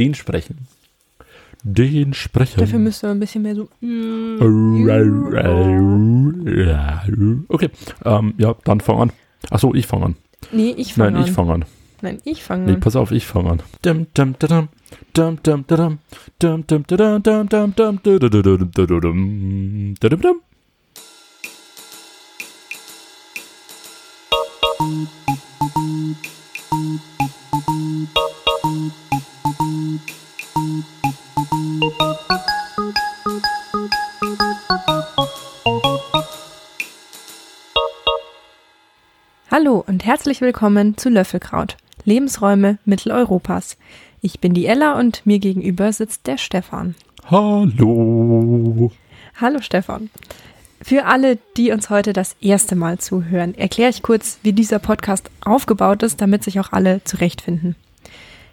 den sprechen. Den sprechen. Dafür müsste man ein bisschen mehr so. Okay, ähm, ja, dann fang an. Achso, ich fange an. Nee, ich fange Nein, an. ich fange an. Nein, ich fange Nee, an. pass auf, ich fange an. Dum, dum, und herzlich willkommen zu Löffelkraut, Lebensräume Mitteleuropas. Ich bin die Ella und mir gegenüber sitzt der Stefan. Hallo. Hallo Stefan. Für alle, die uns heute das erste Mal zuhören, erkläre ich kurz, wie dieser Podcast aufgebaut ist, damit sich auch alle zurechtfinden.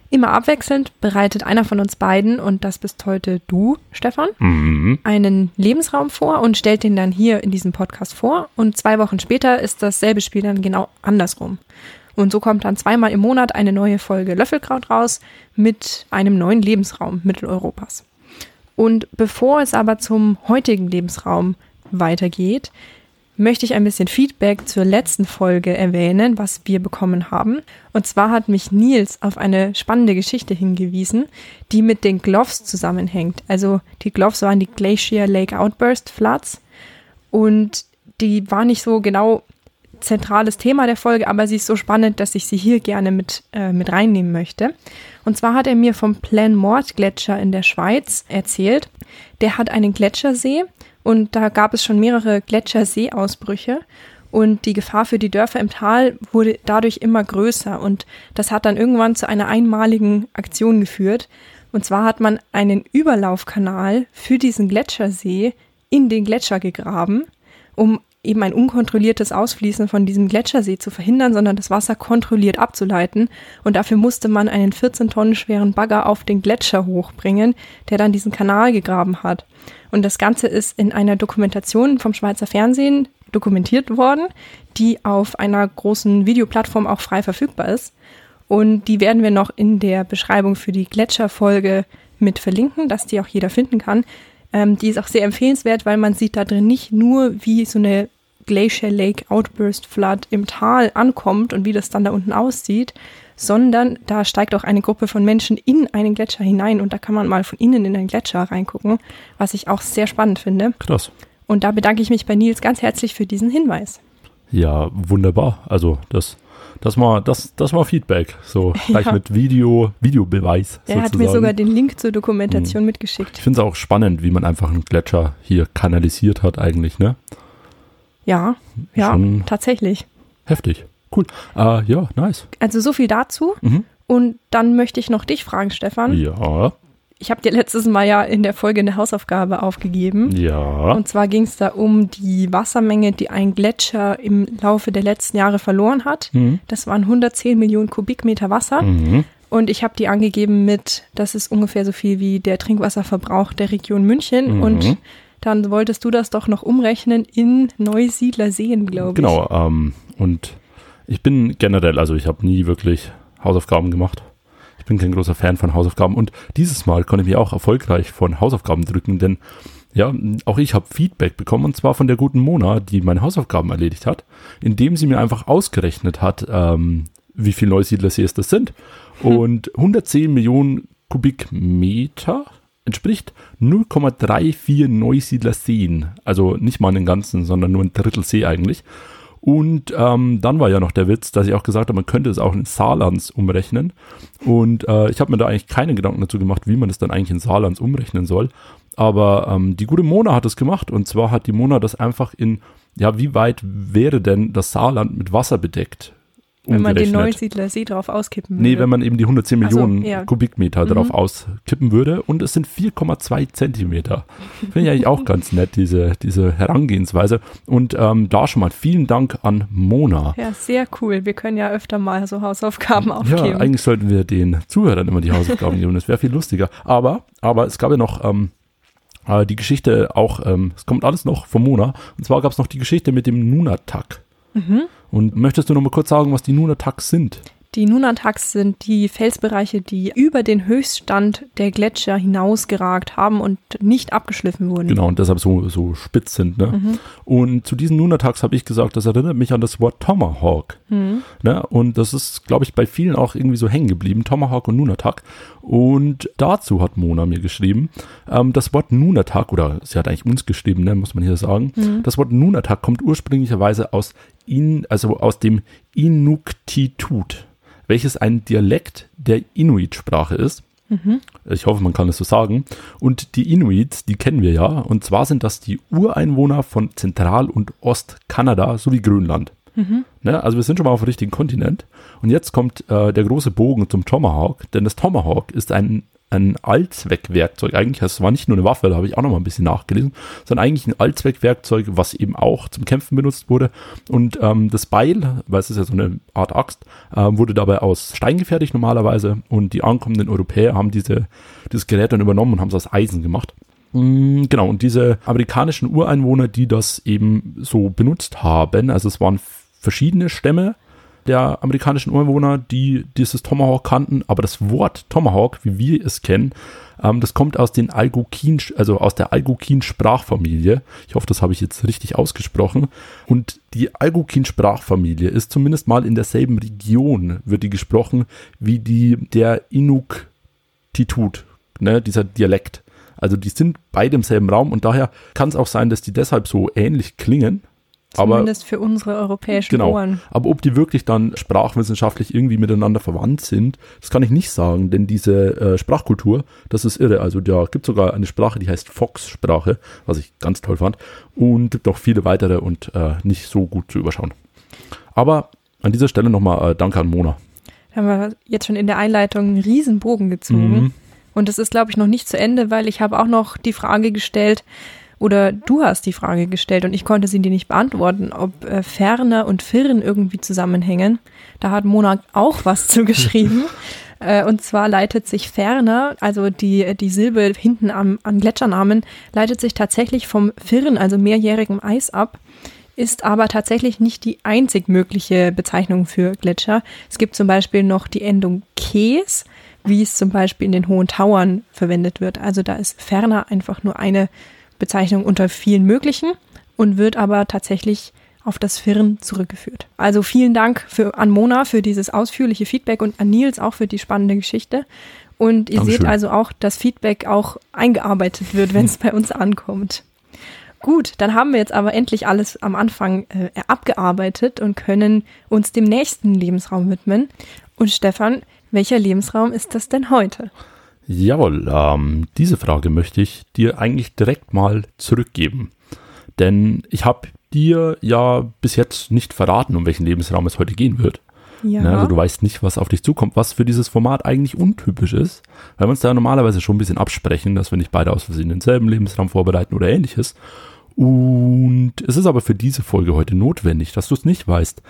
Immer abwechselnd bereitet einer von uns beiden, und das bist heute du, Stefan, Mhm. einen Lebensraum vor und stellt den dann hier in diesem Podcast vor. Und zwei Wochen später ist dasselbe Spiel dann genau andersrum. Und so kommt dann zweimal im Monat eine neue Folge Löffelkraut raus mit einem neuen Lebensraum Mitteleuropas. Und bevor es aber zum heutigen Lebensraum weitergeht, möchte ich ein bisschen Feedback zur letzten Folge erwähnen, was wir bekommen haben. Und zwar hat mich Nils auf eine spannende Geschichte hingewiesen, die mit den Gloves zusammenhängt. Also die Gloves waren die Glacier Lake Outburst Floods und die war nicht so genau zentrales Thema der Folge, aber sie ist so spannend, dass ich sie hier gerne mit, äh, mit reinnehmen möchte. Und zwar hat er mir vom Plan Mort Gletscher in der Schweiz erzählt. Der hat einen Gletschersee und da gab es schon mehrere Gletscherseeausbrüche und die Gefahr für die Dörfer im Tal wurde dadurch immer größer und das hat dann irgendwann zu einer einmaligen Aktion geführt. Und zwar hat man einen Überlaufkanal für diesen Gletschersee in den Gletscher gegraben, um eben ein unkontrolliertes Ausfließen von diesem Gletschersee zu verhindern, sondern das Wasser kontrolliert abzuleiten. Und dafür musste man einen 14 Tonnen schweren Bagger auf den Gletscher hochbringen, der dann diesen Kanal gegraben hat. Und das Ganze ist in einer Dokumentation vom Schweizer Fernsehen dokumentiert worden, die auf einer großen Videoplattform auch frei verfügbar ist. Und die werden wir noch in der Beschreibung für die Gletscherfolge mit verlinken, dass die auch jeder finden kann. Ähm, die ist auch sehr empfehlenswert, weil man sieht da drin nicht nur, wie so eine Glacier Lake Outburst Flood im Tal ankommt und wie das dann da unten aussieht, sondern da steigt auch eine Gruppe von Menschen in einen Gletscher hinein und da kann man mal von innen in den Gletscher reingucken, was ich auch sehr spannend finde. Krass. Und da bedanke ich mich bei Nils ganz herzlich für diesen Hinweis. Ja, wunderbar. Also das, das war, das, das war Feedback. So gleich Ja. mit Video, Videobeweis. Er hat mir sogar den Link zur Dokumentation mitgeschickt. ich finde es auch spannend, wie man einfach einen Gletscher hier kanalisiert hat eigentlich, ne? Ja, ja, Schon- tatsächlich. Heftig. Cool. Äh, ja, nice. Also so viel dazu. Mhm. Und dann möchte ich noch dich fragen, Stefan. Ja, Ich habe dir letztes Mal ja in der Folge eine Hausaufgabe aufgegeben. ja. Und zwar ging es da um die Wassermenge, die ein Gletscher im Laufe der letzten Jahre verloren hat. Mhm. Das waren 110 Millionen Kubikmeter Wasser. Mhm. Und ich habe die angegeben mit, das ist ungefähr so viel wie der Trinkwasserverbrauch der Region München. Mhm. Und dann wolltest du das doch noch umrechnen in Neusiedler Seen, glaube ich. Genau. Ähm, und ich bin generell, also ich habe nie wirklich Hausaufgaben gemacht. Ich bin kein großer Fan von Hausaufgaben. Und dieses Mal konnte ich mich auch erfolgreich von Hausaufgaben drücken, denn ja, auch ich habe Feedback bekommen und zwar von der guten Mona, die meine Hausaufgaben erledigt hat, indem sie mir einfach ausgerechnet hat, ähm, wie viel Neusiedlersees das sind. Und 110 Millionen Kubikmeter entspricht 0,34 Neusiedlerseen. Also nicht mal einen ganzen, sondern nur ein Drittel See eigentlich. Und ähm, dann war ja noch der Witz, dass ich auch gesagt habe, man könnte es auch in Saarlands umrechnen. Und äh, ich habe mir da eigentlich keine Gedanken dazu gemacht, wie man das dann eigentlich in Saarlands umrechnen soll. Aber ähm, die gute Mona hat es gemacht. Und zwar hat die Mona das einfach in, ja, wie weit wäre denn das Saarland mit Wasser bedeckt? Wenn man den? Neusiedler See drauf auskippen würde. Nee, wenn man eben die 110 Ach so, Millionen ja. Kubikmeter Mhm. drauf auskippen würde. Und es sind 4,2 Zentimeter. Finde ich eigentlich auch ganz nett, diese, diese Herangehensweise. Und ähm, da schon mal vielen Dank an Mona. Ja, sehr cool. Wir können ja öfter mal so Hausaufgaben aufgeben. Ja, eigentlich sollten wir den Zuhörern immer die Hausaufgaben geben. Das wäre viel lustiger. Aber, aber es gab ja noch ähm, äh, die Geschichte auch, ähm, es kommt alles noch von Mona. Und zwar gab es noch die Geschichte mit dem Nunatak. Mhm. Und möchtest du noch mal kurz sagen, was die Nunatak sind? Die Nunataks sind die Felsbereiche, die über den Höchststand der Gletscher hinausgeragt haben und nicht abgeschliffen wurden. Genau, und deshalb so, so spitz sind. Ne? Mhm. Und zu diesen Nunataks habe ich gesagt, das erinnert mich an das Wort Tomahawk. Mhm. Ne? Und das ist, glaube ich, bei vielen auch irgendwie so hängen geblieben, Tomahawk und Nunatak. Und dazu hat Mona mir geschrieben, ähm, das Wort Nunatak, oder sie hat eigentlich uns geschrieben, ne, muss man hier sagen, mhm. das Wort Nunatak kommt ursprünglicherweise aus, in, also aus dem Inuktitut welches ein Dialekt der Inuit-Sprache ist. Mhm. Ich hoffe, man kann es so sagen. Und die Inuits, die kennen wir ja. Und zwar sind das die Ureinwohner von Zentral- und Ostkanada sowie Grönland. Mhm. Ne, also wir sind schon mal auf dem richtigen Kontinent. Und jetzt kommt äh, der große Bogen zum Tomahawk, denn das Tomahawk ist ein ein Allzweckwerkzeug. Eigentlich, es war nicht nur eine Waffe, da habe ich auch noch mal ein bisschen nachgelesen, sondern eigentlich ein Allzweckwerkzeug, was eben auch zum Kämpfen benutzt wurde. Und ähm, das Beil, weil es ist ja so eine Art Axt, äh, wurde dabei aus Stein gefertigt normalerweise. Und die ankommenden Europäer haben diese, dieses Gerät dann übernommen und haben es aus Eisen gemacht. Mm, genau, und diese amerikanischen Ureinwohner, die das eben so benutzt haben, also es waren verschiedene Stämme, der amerikanischen Ureinwohner, die dieses Tomahawk kannten, aber das Wort Tomahawk, wie wir es kennen, ähm, das kommt aus den Algonquin, also aus der Algonquin-Sprachfamilie. Ich hoffe, das habe ich jetzt richtig ausgesprochen. Und die Algonquin-Sprachfamilie ist zumindest mal in derselben Region, wird die gesprochen, wie die der Inuktitut, ne, dieser Dialekt. Also die sind bei demselben Raum und daher kann es auch sein, dass die deshalb so ähnlich klingen. Zumindest aber, für unsere europäischen genau, Ohren. Aber ob die wirklich dann sprachwissenschaftlich irgendwie miteinander verwandt sind, das kann ich nicht sagen, denn diese äh, Sprachkultur, das ist irre. Also da gibt sogar eine Sprache, die heißt Fox-Sprache, was ich ganz toll fand. Und gibt auch viele weitere und äh, nicht so gut zu überschauen. Aber an dieser Stelle nochmal äh, Danke an Mona. Da haben wir jetzt schon in der Einleitung einen riesen Bogen gezogen. Mhm. Und das ist, glaube ich, noch nicht zu Ende, weil ich habe auch noch die Frage gestellt, oder du hast die Frage gestellt und ich konnte sie dir nicht beantworten, ob äh, Ferner und Firn irgendwie zusammenhängen. Da hat Mona auch was zugeschrieben. äh, und zwar leitet sich Ferner, also die, die Silbe hinten am, am Gletschernamen, leitet sich tatsächlich vom Firn, also mehrjährigem Eis ab ist aber tatsächlich nicht die einzig mögliche Bezeichnung für Gletscher. Es gibt zum Beispiel noch die Endung Kes, wie es zum Beispiel in den Hohen Tauern verwendet wird. Also da ist ferner einfach nur eine Bezeichnung unter vielen möglichen und wird aber tatsächlich auf das Firn zurückgeführt. Also vielen Dank für, an Mona für dieses ausführliche Feedback und an Nils auch für die spannende Geschichte. Und ihr Dankeschön. seht also auch, dass Feedback auch eingearbeitet wird, wenn es bei uns ankommt. Gut, dann haben wir jetzt aber endlich alles am Anfang äh, abgearbeitet und können uns dem nächsten Lebensraum widmen. Und Stefan, welcher Lebensraum ist das denn heute? Jawohl, ähm, diese Frage möchte ich dir eigentlich direkt mal zurückgeben. Denn ich habe dir ja bis jetzt nicht verraten, um welchen Lebensraum es heute gehen wird. Ja. Ne, also du weißt nicht, was auf dich zukommt, was für dieses Format eigentlich untypisch ist, weil wir uns da normalerweise schon ein bisschen absprechen, dass wir nicht beide aus Versehen denselben Lebensraum vorbereiten oder ähnliches. Und es ist aber für diese Folge heute notwendig, dass du es nicht weißt.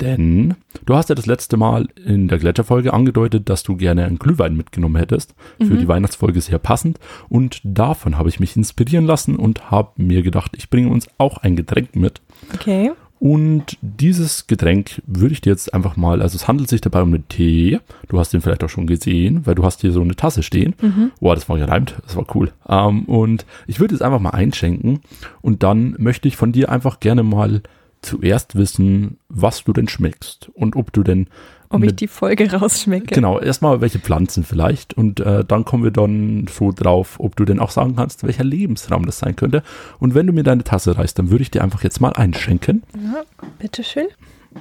Denn du hast ja das letzte Mal in der Gletscherfolge angedeutet, dass du gerne einen Glühwein mitgenommen hättest. Für mhm. die Weihnachtsfolge sehr passend. Und davon habe ich mich inspirieren lassen und habe mir gedacht, ich bringe uns auch ein Getränk mit. Okay. Und dieses Getränk würde ich dir jetzt einfach mal, also es handelt sich dabei um einen Tee. Du hast den vielleicht auch schon gesehen, weil du hast hier so eine Tasse stehen. Mhm. Boah, das war gereimt, das war cool. Ähm, und ich würde es einfach mal einschenken und dann möchte ich von dir einfach gerne mal zuerst wissen, was du denn schmeckst und ob du denn. Ob ich die Folge rausschmecke. Genau, erstmal welche Pflanzen vielleicht und äh, dann kommen wir dann so drauf, ob du denn auch sagen kannst, welcher Lebensraum das sein könnte. Und wenn du mir deine Tasse reißt, dann würde ich dir einfach jetzt mal einschenken. Ja, bitteschön.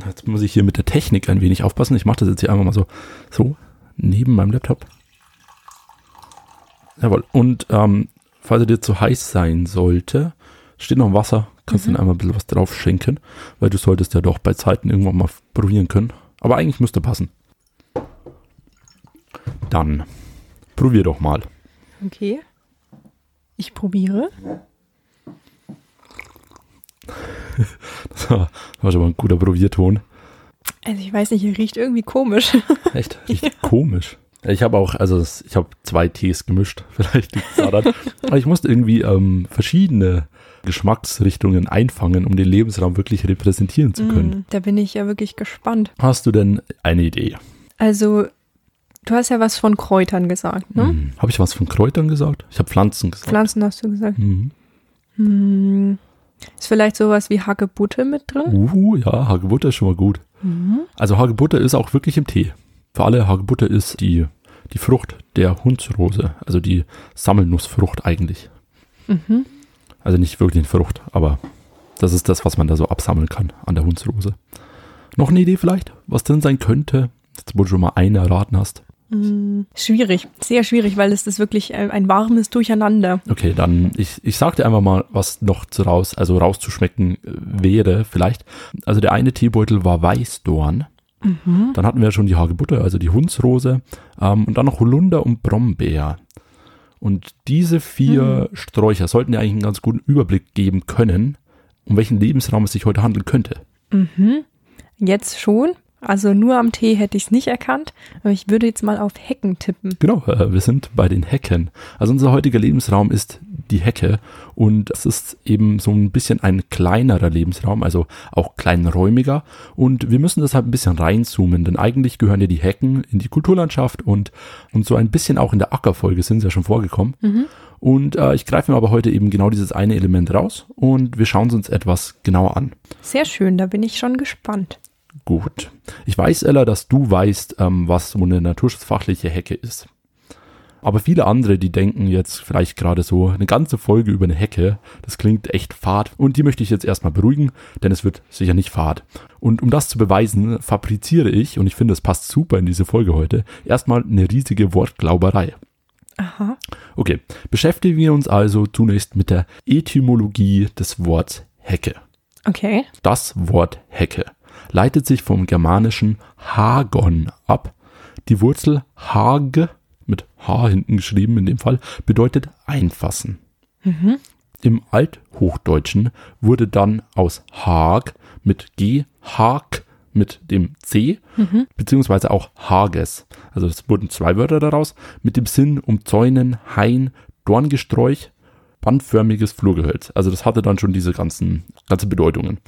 Jetzt muss ich hier mit der Technik ein wenig aufpassen. Ich mache das jetzt hier einfach mal so, so neben meinem Laptop. Jawohl. Und ähm, falls er dir zu heiß sein sollte, steht noch Wasser Kannst mhm. dann einmal ein bisschen was drauf schenken, weil du solltest ja doch bei Zeiten irgendwann mal probieren können. Aber eigentlich müsste passen. Dann probier doch mal. Okay. Ich probiere. das war, war schon mal ein guter Probierton. Also ich weiß nicht, er riecht irgendwie komisch. Echt? Riecht ja. komisch. Ich habe auch, also ich habe zwei Tees gemischt, vielleicht liegt daran. Aber ich musste irgendwie ähm, verschiedene Geschmacksrichtungen einfangen, um den Lebensraum wirklich repräsentieren zu können. Mm, da bin ich ja wirklich gespannt. Hast du denn eine Idee? Also, du hast ja was von Kräutern gesagt, ne? Hm. Habe ich was von Kräutern gesagt? Ich habe Pflanzen gesagt. Pflanzen hast du gesagt. Mhm. Hm. Ist vielleicht sowas wie Hagebutte mit drin? Uh, ja, Hagebutte ist schon mal gut. Mhm. Also Hagebutte ist auch wirklich im Tee. Für alle Hagebutte ist die, die Frucht der Hundsrose, also die Sammelnussfrucht eigentlich. Mhm. Also nicht wirklich eine Frucht, aber das ist das, was man da so absammeln kann an der Hundsrose. Noch eine Idee vielleicht, was drin sein könnte? Jetzt, wo du schon mal einen erraten hast. Hm. Schwierig, sehr schwierig, weil es ist wirklich ein, ein warmes Durcheinander. Okay, dann ich, ich sag dir einfach mal, was noch zu raus, also rauszuschmecken äh, wäre vielleicht. Also der eine Teebeutel war Weißdorn. Mhm. Dann hatten wir schon die Hagebutte, also die Hundsrose. Ähm, und dann noch Holunder und Brombeer. Und diese vier Sträucher sollten ja eigentlich einen ganz guten Überblick geben können, um welchen Lebensraum es sich heute handeln könnte. Mhm. Jetzt schon. Also nur am Tee hätte ich es nicht erkannt, aber ich würde jetzt mal auf Hecken tippen. Genau, äh, wir sind bei den Hecken. Also unser heutiger Lebensraum ist die Hecke und es ist eben so ein bisschen ein kleinerer Lebensraum, also auch kleinräumiger und wir müssen deshalb ein bisschen reinzoomen, denn eigentlich gehören ja die Hecken in die Kulturlandschaft und, und so ein bisschen auch in der Ackerfolge sind sie ja schon vorgekommen. Und äh, ich greife mir aber heute eben genau dieses eine Element raus und wir schauen es uns etwas genauer an. Sehr schön, da bin ich schon gespannt. Gut. Ich weiß, Ella, dass du weißt, ähm, was so eine naturschutzfachliche Hecke ist. Aber viele andere, die denken jetzt vielleicht gerade so, eine ganze Folge über eine Hecke, das klingt echt fad. Und die möchte ich jetzt erstmal beruhigen, denn es wird sicher nicht fad. Und um das zu beweisen, fabriziere ich, und ich finde, es passt super in diese Folge heute, erstmal eine riesige Wortglauberei. Aha. Okay, beschäftigen wir uns also zunächst mit der Etymologie des Worts Hecke. Okay. Das Wort Hecke leitet sich vom germanischen Hagon ab. Die Wurzel Hage, mit H hinten geschrieben in dem Fall, bedeutet einfassen. Im Althochdeutschen wurde dann aus Hag mit G Hag mit dem C, beziehungsweise auch Hages. Also es wurden zwei Wörter daraus, mit dem Sinn umzäunen, Hain, Dorngesträuch, bandförmiges Flurgehölz. Also das hatte dann schon diese ganzen, ganze Bedeutungen.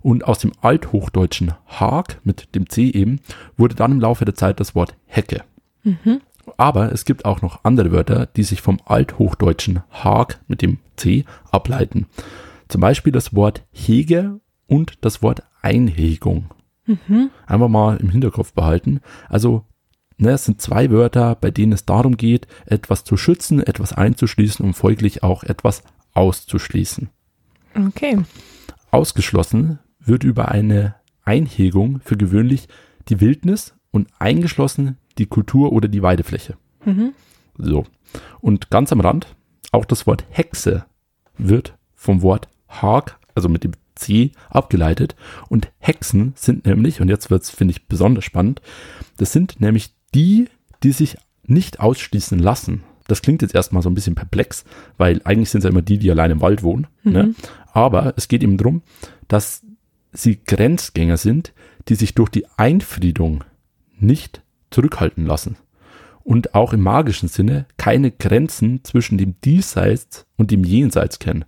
Und aus dem althochdeutschen Hag mit dem C eben wurde dann im Laufe der Zeit das Wort Hecke. Aber es gibt auch noch andere Wörter, die sich vom althochdeutschen Hag mit dem C ableiten. Zum Beispiel das Wort Hege und das Wort Einhegung. Einfach mal im Hinterkopf behalten. Also Ne, es sind zwei Wörter, bei denen es darum geht, etwas zu schützen, etwas einzuschließen und folglich auch etwas auszuschließen. Okay. Ausgeschlossen wird über eine Einhegung für gewöhnlich die Wildnis und eingeschlossen die Kultur oder die Weidefläche. So. Und ganz am Rand, auch das Wort Hexe wird vom Wort Hag, also mit dem C, abgeleitet. Und Hexen sind nämlich, und jetzt wird's finde ich, besonders spannend, das sind nämlich die, die sich nicht ausschließen lassen. Das klingt jetzt erstmal so ein bisschen perplex, weil eigentlich sind es ja immer die, die allein im Wald wohnen. Ne? Aber es geht eben darum, dass sie Grenzgänger sind, die sich durch die Einfriedung nicht zurückhalten lassen. Und auch im magischen Sinne keine Grenzen zwischen dem Diesseits und dem Jenseits kennen.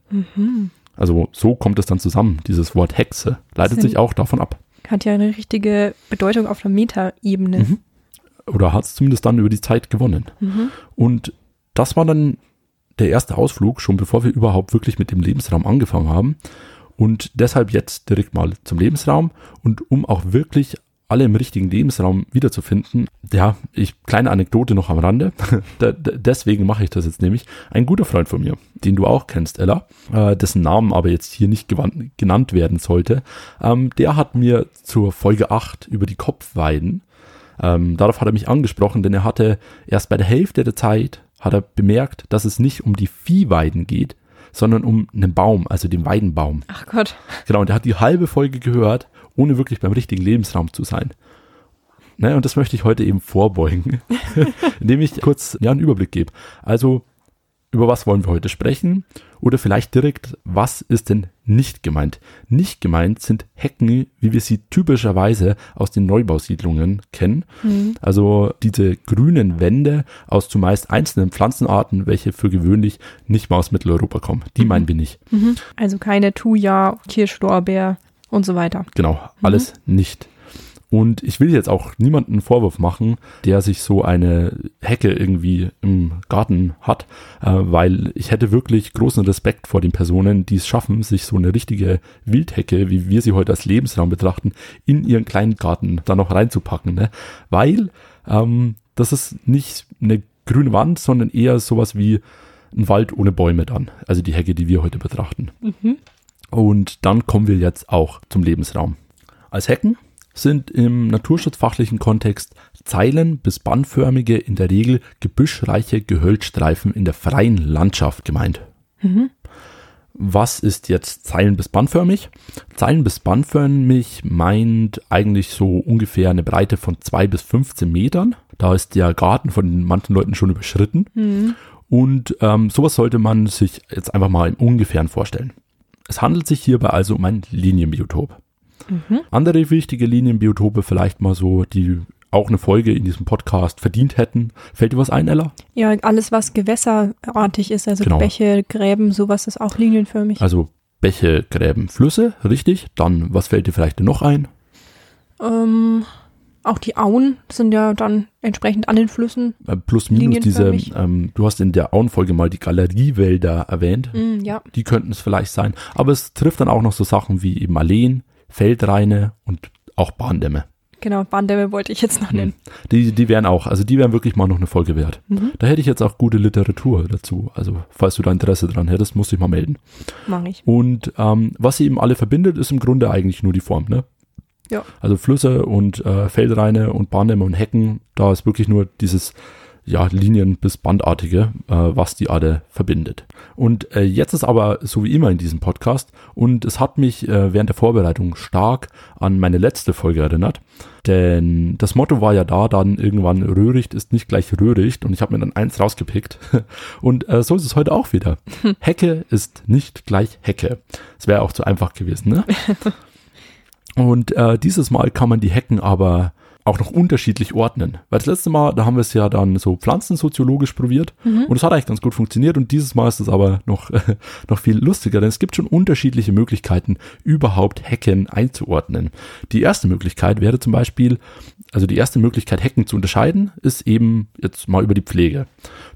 Also so kommt es dann zusammen. Dieses Wort Hexe leitet sich auch davon ab. Hat ja eine richtige Bedeutung auf der Metaebene. Mhm. Oder hat es zumindest dann über die Zeit gewonnen. Und das war dann der erste Ausflug, schon bevor wir überhaupt wirklich mit dem Lebensraum angefangen haben. Und deshalb jetzt direkt mal zum Lebensraum. Und um auch wirklich alle im richtigen Lebensraum wiederzufinden, ja, ich, kleine Anekdote noch am Rande. Deswegen mache ich das jetzt nämlich. Ein guter Freund von mir, den du auch kennst, Ella, äh, dessen Namen aber jetzt hier nicht genannt werden sollte, ähm, der hat mir zur Folge 8 über die Kopfweiden ähm, darauf hat er mich angesprochen, denn er hatte erst bei der Hälfte der Zeit hat er bemerkt, dass es nicht um die Viehweiden geht, sondern um einen Baum, also den Weidenbaum. Ach Gott. Genau, und er hat die halbe Folge gehört, ohne wirklich beim richtigen Lebensraum zu sein. Ne, und das möchte ich heute eben vorbeugen, indem ich kurz ja, einen Überblick gebe. Also, über was wollen wir heute sprechen? Oder vielleicht direkt, was ist denn nicht gemeint? Nicht gemeint sind Hecken, wie wir sie typischerweise aus den Neubausiedlungen kennen. Also diese grünen Wände aus zumeist einzelnen Pflanzenarten, welche für gewöhnlich nicht mal aus Mitteleuropa kommen. Die meinen wir nicht. Also keine Thuja, Kirschlorbeer und so weiter. Genau, alles nicht. Und ich will jetzt auch niemanden einen Vorwurf machen, der sich so eine Hecke irgendwie im Garten hat, äh, weil ich hätte wirklich großen Respekt vor den Personen, die es schaffen, sich so eine richtige Wildhecke, wie wir sie heute als Lebensraum betrachten, in ihren kleinen Garten da noch reinzupacken. Ne? Weil ähm, das ist nicht eine grüne Wand, sondern eher sowas wie ein Wald ohne Bäume dann. Also die Hecke, die wir heute betrachten. Mhm. Und dann kommen wir jetzt auch zum Lebensraum. Als Hecken sind im naturschutzfachlichen Kontext Zeilen bis bandförmige, in der Regel gebüschreiche Gehölzstreifen in der freien Landschaft gemeint. Mhm. Was ist jetzt Zeilen bis bandförmig? Zeilen bis bandförmig meint eigentlich so ungefähr eine Breite von 2 bis 15 Metern. Da ist der Garten von manchen Leuten schon überschritten. Mhm. Und ähm, sowas sollte man sich jetzt einfach mal im Ungefähren vorstellen. Es handelt sich hierbei also um ein Linienbiotop. Mhm. Andere wichtige Linienbiotope vielleicht mal so, die auch eine Folge in diesem Podcast verdient hätten. Fällt dir was ein, Ella? Ja, alles, was gewässerartig ist, also Genau. Bäche, Gräben, sowas ist auch linienförmig. Also Bäche, Gräben, Flüsse, richtig. Dann, was fällt dir vielleicht noch ein? Ähm, auch die Auen sind ja dann entsprechend an den Flüssen. Äh, Plus, minus diese, ähm, du hast in der Auenfolge mal die Galeriewälder erwähnt. Mm, ja, Die könnten es vielleicht sein. Aber es trifft dann auch noch so Sachen wie eben Alleen, Feldreine und auch Bahndämme. genau, Bahndämme wollte ich jetzt noch nennen. Die, die wären auch, also die wären wirklich mal noch eine Folge wert. Mhm. Da hätte ich jetzt auch gute Literatur dazu. Also, falls du da Interesse dran hättest, musst du dich mal melden. Mach ich. Und ähm, was sie eben alle verbindet, ist im Grunde eigentlich nur die Form, ne? Ja. Also Flüsse und äh, Feldreine und Bahndämme und Hecken, da ist wirklich nur dieses ja, Linien- bis Bandartige, äh, was die alle verbindet. Und äh, jetzt ist aber so wie immer in diesem Podcast und es hat mich äh, während der Vorbereitung stark an meine letzte Folge erinnert, denn das Motto war ja da dann irgendwann Röhricht ist nicht gleich Röhricht und ich habe mir dann eins rausgepickt und äh, so ist es heute auch wieder. Hecke ist nicht gleich Hecke. Es wäre auch zu einfach gewesen, ne? Und äh, dieses Mal kann man die Hecken aber auch noch unterschiedlich ordnen. Weil das letzte Mal, da haben wir es ja dann so pflanzensoziologisch probiert und es hat eigentlich ganz gut funktioniert und dieses Mal ist es aber noch, noch viel lustiger, denn es gibt schon unterschiedliche Möglichkeiten, überhaupt Hecken einzuordnen. Die erste Möglichkeit wäre zum Beispiel, also die erste Möglichkeit, Hecken zu unterscheiden, ist eben jetzt mal über die Pflege.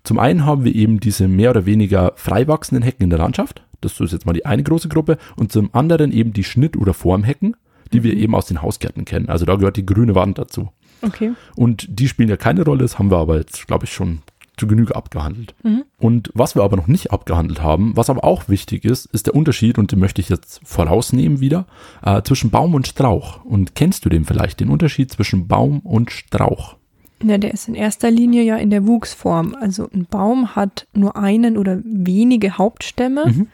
Zum einen haben wir eben diese mehr oder weniger frei wachsenden Hecken in der Landschaft. Das ist jetzt mal die eine große Gruppe. Und zum anderen eben die Schnitt- oder Formhecken, die wir eben aus den Hausgärten kennen. Also da gehört die grüne Wand dazu. Okay. Und die spielen ja keine Rolle, das haben wir aber jetzt, glaube ich, schon zu Genüge abgehandelt. Mhm. Und was wir aber noch nicht abgehandelt haben, was aber auch wichtig ist, ist der Unterschied, und den möchte ich jetzt vorausnehmen wieder, äh, zwischen Baum und Strauch. Und kennst du den vielleicht, den Unterschied zwischen Baum und Strauch? Ja, der ist in erster Linie ja in der Wuchsform. Also ein Baum hat nur einen oder wenige Hauptstämme. Mhm.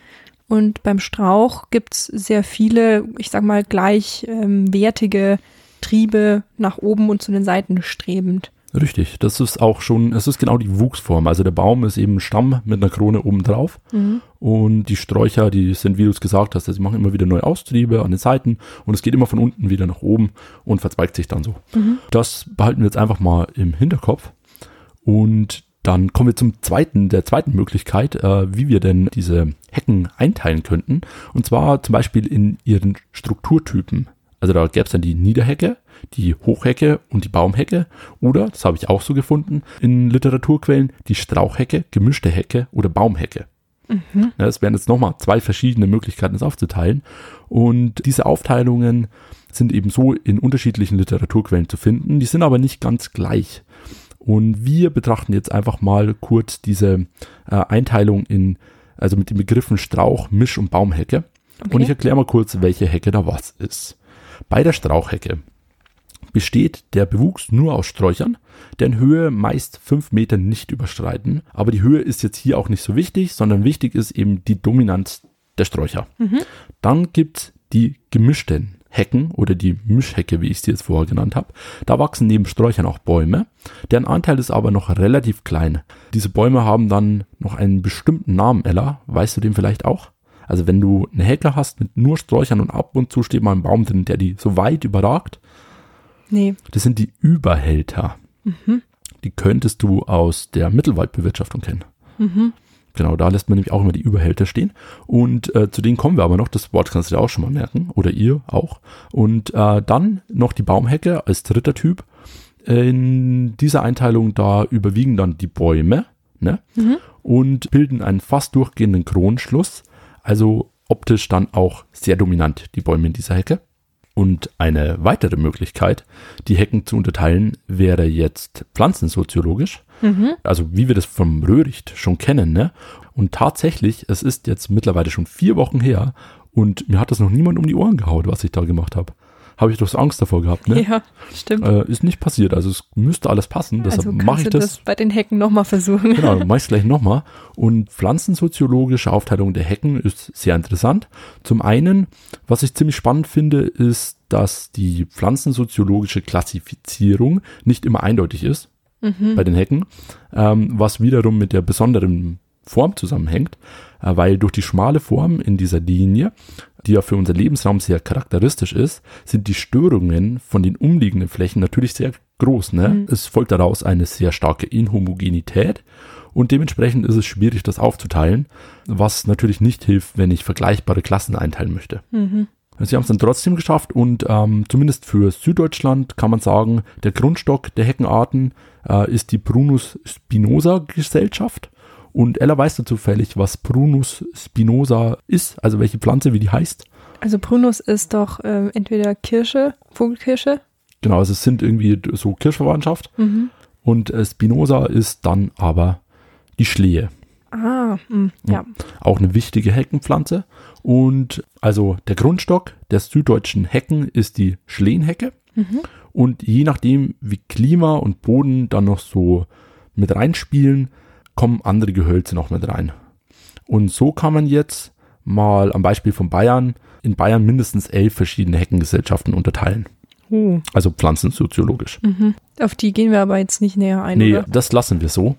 Und beim Strauch gibt's sehr viele, ich sag mal, gleichwertige Triebe nach oben und zu den Seiten strebend. Richtig, das ist auch schon, es ist genau die Wuchsform. Also der Baum ist eben ein Stamm mit einer Krone oben drauf und die Sträucher, die sind, wie du es gesagt hast, also sie machen immer wieder neue Austriebe an den Seiten und es geht immer von unten wieder nach oben und verzweigt sich dann so. Das behalten wir jetzt einfach mal im Hinterkopf und dann kommen wir zum zweiten, der zweiten Möglichkeit, äh, wie wir denn diese Hecken einteilen könnten. Und zwar zum Beispiel in ihren Strukturtypen. Also da gäbe es dann die Niederhecke, die Hochhecke und die Baumhecke. Oder, das habe ich auch so gefunden, in Literaturquellen, die Strauchhecke, gemischte Hecke oder Baumhecke. Ja, das wären jetzt nochmal zwei verschiedene Möglichkeiten, das aufzuteilen. Und diese Aufteilungen sind eben so in unterschiedlichen Literaturquellen zu finden. Die sind aber nicht ganz gleich. Und wir betrachten jetzt einfach mal kurz diese äh, Einteilung in, also mit den Begriffen Strauch, Misch- und Baumhecke. Und ich erkläre mal kurz, welche Hecke da was ist. Bei der Strauchhecke besteht der Bewuchs nur aus Sträuchern, deren Höhe meist fünf Meter nicht überschreiten. Aber die Höhe ist jetzt hier auch nicht so wichtig, sondern wichtig ist eben die Dominanz der Sträucher. Dann gibt's die gemischten Hecken oder die Mischhecke, wie ich sie jetzt vorher genannt habe. Da wachsen neben Sträuchern auch Bäume. Deren Anteil ist aber noch relativ klein. Diese Bäume haben dann noch einen bestimmten Namen, Ella. Weißt du den vielleicht auch? Also wenn du eine Hecke hast mit nur Sträuchern und ab und zu steht mal ein Baum drin, der die so weit überragt, Nee. das sind die Überhälter. Die könntest du aus der Mittelwaldbewirtschaftung kennen. Genau, da lässt man nämlich auch immer die Überhälter stehen. Und äh, zu denen kommen wir aber noch. Das Wort kannst du dir auch schon mal merken. Oder ihr auch. Und äh, dann noch die Baumhecke als dritter Typ. In dieser Einteilung, da überwiegen dann die Bäume ne? Mhm. und bilden einen fast durchgehenden Kronenschluss. Also optisch dann auch sehr dominant, die Bäume in dieser Hecke. Und eine weitere Möglichkeit, die Hecken zu unterteilen, wäre jetzt pflanzensoziologisch. Mhm. Also wie wir das vom Röhricht schon kennen. Ne? Und tatsächlich, es ist jetzt mittlerweile schon vier Wochen her und mir hat das noch niemand um die Ohren gehaut, was ich da gemacht habe. Habe ich doch so Angst davor gehabt. Ne? Ja, stimmt. Äh, ist nicht passiert, also es müsste alles passen. Deshalb also mache ich das. das bei den Hecken nochmal versuchen. Genau, mache ich es gleich nochmal. Und pflanzensoziologische Aufteilung der Hecken ist sehr interessant. Zum einen, was ich ziemlich spannend finde, ist, dass die pflanzensoziologische Klassifizierung nicht immer eindeutig ist bei den Hecken, ähm, was wiederum mit der besonderen Form zusammenhängt, äh, weil durch die schmale Form in dieser Linie, die ja für unser Lebensraum sehr charakteristisch ist, sind die Störungen von den umliegenden Flächen natürlich sehr groß. Ne? Es folgt daraus eine sehr starke Inhomogenität und dementsprechend ist es schwierig, das aufzuteilen, was natürlich nicht hilft, wenn ich vergleichbare Klassen einteilen möchte. Sie haben es dann trotzdem geschafft und ähm, zumindest für Süddeutschland kann man sagen, der Grundstock der Heckenarten äh, ist die Prunus spinosa Gesellschaft. Und Ella weiß da zufällig, was Prunus spinosa ist, also welche Pflanze, wie die heißt. Also Prunus ist doch ähm, entweder Kirsche, Vogelkirsche. Genau, also es sind irgendwie so Kirschverwandtschaft. Mhm. Und äh, Spinosa ist dann aber die Schlehe. Ah, mh, ja. auch eine wichtige Heckenpflanze. Und also der Grundstock der süddeutschen Hecken ist die Schlehenhecke. Und je nachdem, wie Klima und Boden dann noch so mit reinspielen, kommen andere Gehölze noch mit rein. Und so kann man jetzt mal am Beispiel von Bayern in Bayern mindestens elf verschiedene Heckengesellschaften unterteilen. Oh. Also pflanzensoziologisch. Auf die gehen wir aber jetzt nicht näher ein, Nee, oder? das lassen wir so.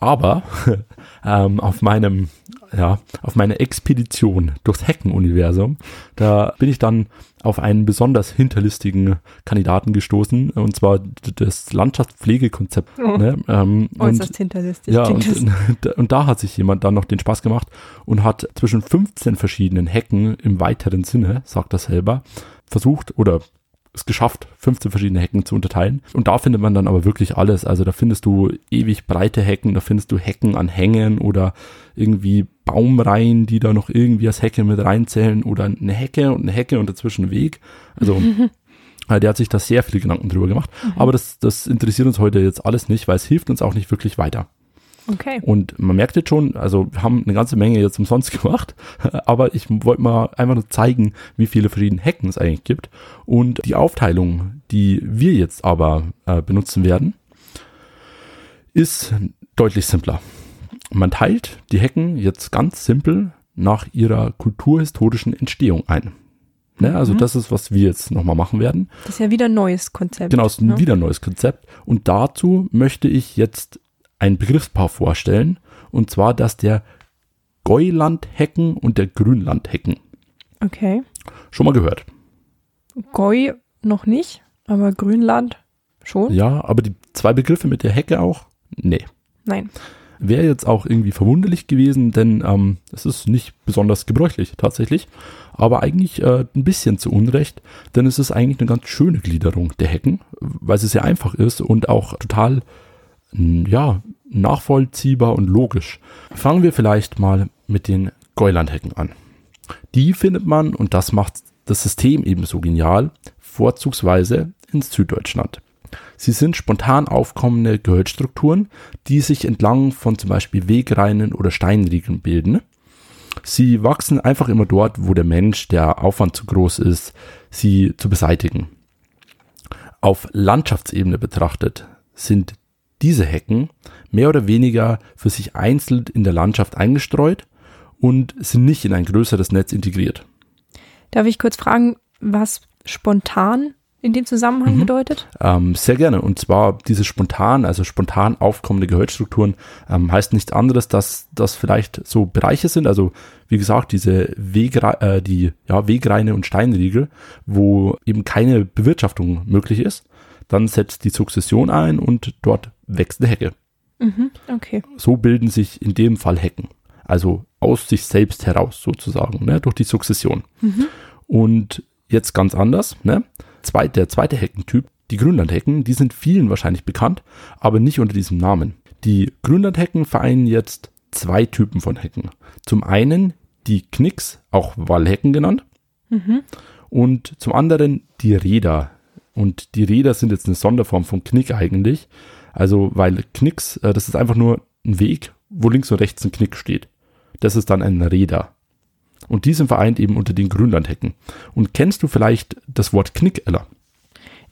Aber ähm, auf meinem, ja, auf meiner Expedition durchs Heckenuniversum, da bin ich dann auf einen besonders hinterlistigen Kandidaten gestoßen, und zwar das Landschaftspflegekonzept. Oh. Ne? Ähm, und, Äußerst hinterlistig. ja, und, und da hat sich jemand dann noch den Spaß gemacht und hat zwischen 15 verschiedenen Hecken im weiteren Sinne, sagt er selber, versucht oder es geschafft, 15 verschiedene Hecken zu unterteilen. Und da findet man dann aber wirklich alles. Also da findest du ewig breite Hecken, da findest du Hecken an Hängen oder irgendwie Baumreihen, die da noch irgendwie als Hecke mit reinzählen oder eine Hecke und eine Hecke und dazwischen ein Weg. Also der hat sich da sehr viele Gedanken drüber gemacht. Aber das, das interessiert uns heute jetzt alles nicht, weil es hilft uns auch nicht wirklich weiter. Okay. Und man merkt jetzt schon, also wir haben eine ganze Menge jetzt umsonst gemacht, aber ich wollte mal einfach nur zeigen, wie viele verschiedene Hecken es eigentlich gibt. Und die Aufteilung, die wir jetzt aber äh, benutzen werden, ist deutlich simpler. Man teilt die Hecken jetzt ganz simpel nach ihrer kulturhistorischen Entstehung ein. Ne, also das ist, was wir jetzt nochmal machen werden. Das ist ja wieder ein neues Konzept. Genau, es ist ein ne? wieder ein neues Konzept. Und dazu möchte ich jetzt ein Begriffspaar vorstellen. Und zwar das der Gäulandhecken und der Grünlandhecken. Okay. Schon mal gehört. Goi noch nicht, aber Grünland schon? Ja, aber die zwei Begriffe mit der Hecke auch? Nee. Nein. Wäre jetzt auch irgendwie verwunderlich gewesen, denn ähm, es ist nicht besonders gebräuchlich tatsächlich, aber eigentlich äh, ein bisschen zu Unrecht, denn es ist eigentlich eine ganz schöne Gliederung der Hecken, weil sie sehr einfach ist und auch total ja, nachvollziehbar und logisch. Fangen wir vielleicht mal mit den Gäulandhecken an. Die findet man, und das macht das System ebenso genial, vorzugsweise in Süddeutschland. Sie sind spontan aufkommende Gehölzstrukturen, die sich entlang von zum Beispiel Wegreinen oder Steinriegeln bilden. Sie wachsen einfach immer dort, wo der Mensch der Aufwand zu groß ist, sie zu beseitigen. Auf Landschaftsebene betrachtet sind diese Hecken mehr oder weniger für sich einzeln in der Landschaft eingestreut und sind nicht in ein größeres Netz integriert. Darf ich kurz fragen, was spontan in dem Zusammenhang Mhm. bedeutet? Ähm, sehr gerne. Und zwar diese spontan, also spontan aufkommende Gehölzstrukturen ähm, heißt nichts anderes, dass das vielleicht so Bereiche sind. Also wie gesagt, diese Wegre äh, die ja, Wegreine und Steinriegel, wo eben keine Bewirtschaftung möglich ist. Dann setzt die Sukzession ein und dort wächst eine Hecke. Mhm. Okay. So bilden sich in dem Fall Hecken. Also aus sich selbst heraus sozusagen, ne? durch die Sukzession. Und jetzt ganz anders, ne? Zweit, der zweite Heckentyp, die Grünlandhecken, die sind vielen wahrscheinlich bekannt, aber nicht unter diesem Namen. Die Grünlandhecken vereinen jetzt zwei Typen von Hecken. Zum einen die Knicks, auch Wallhecken genannt, und zum anderen die Räder. Und die Räder sind jetzt eine Sonderform von Knick eigentlich. Also, weil Knicks, äh, das ist einfach nur ein Weg, wo links und rechts ein Knick steht. Das ist dann ein Räder. Und die sind vereint eben unter den Grünlandhecken. Und kennst du vielleicht das Wort Knick, Ella?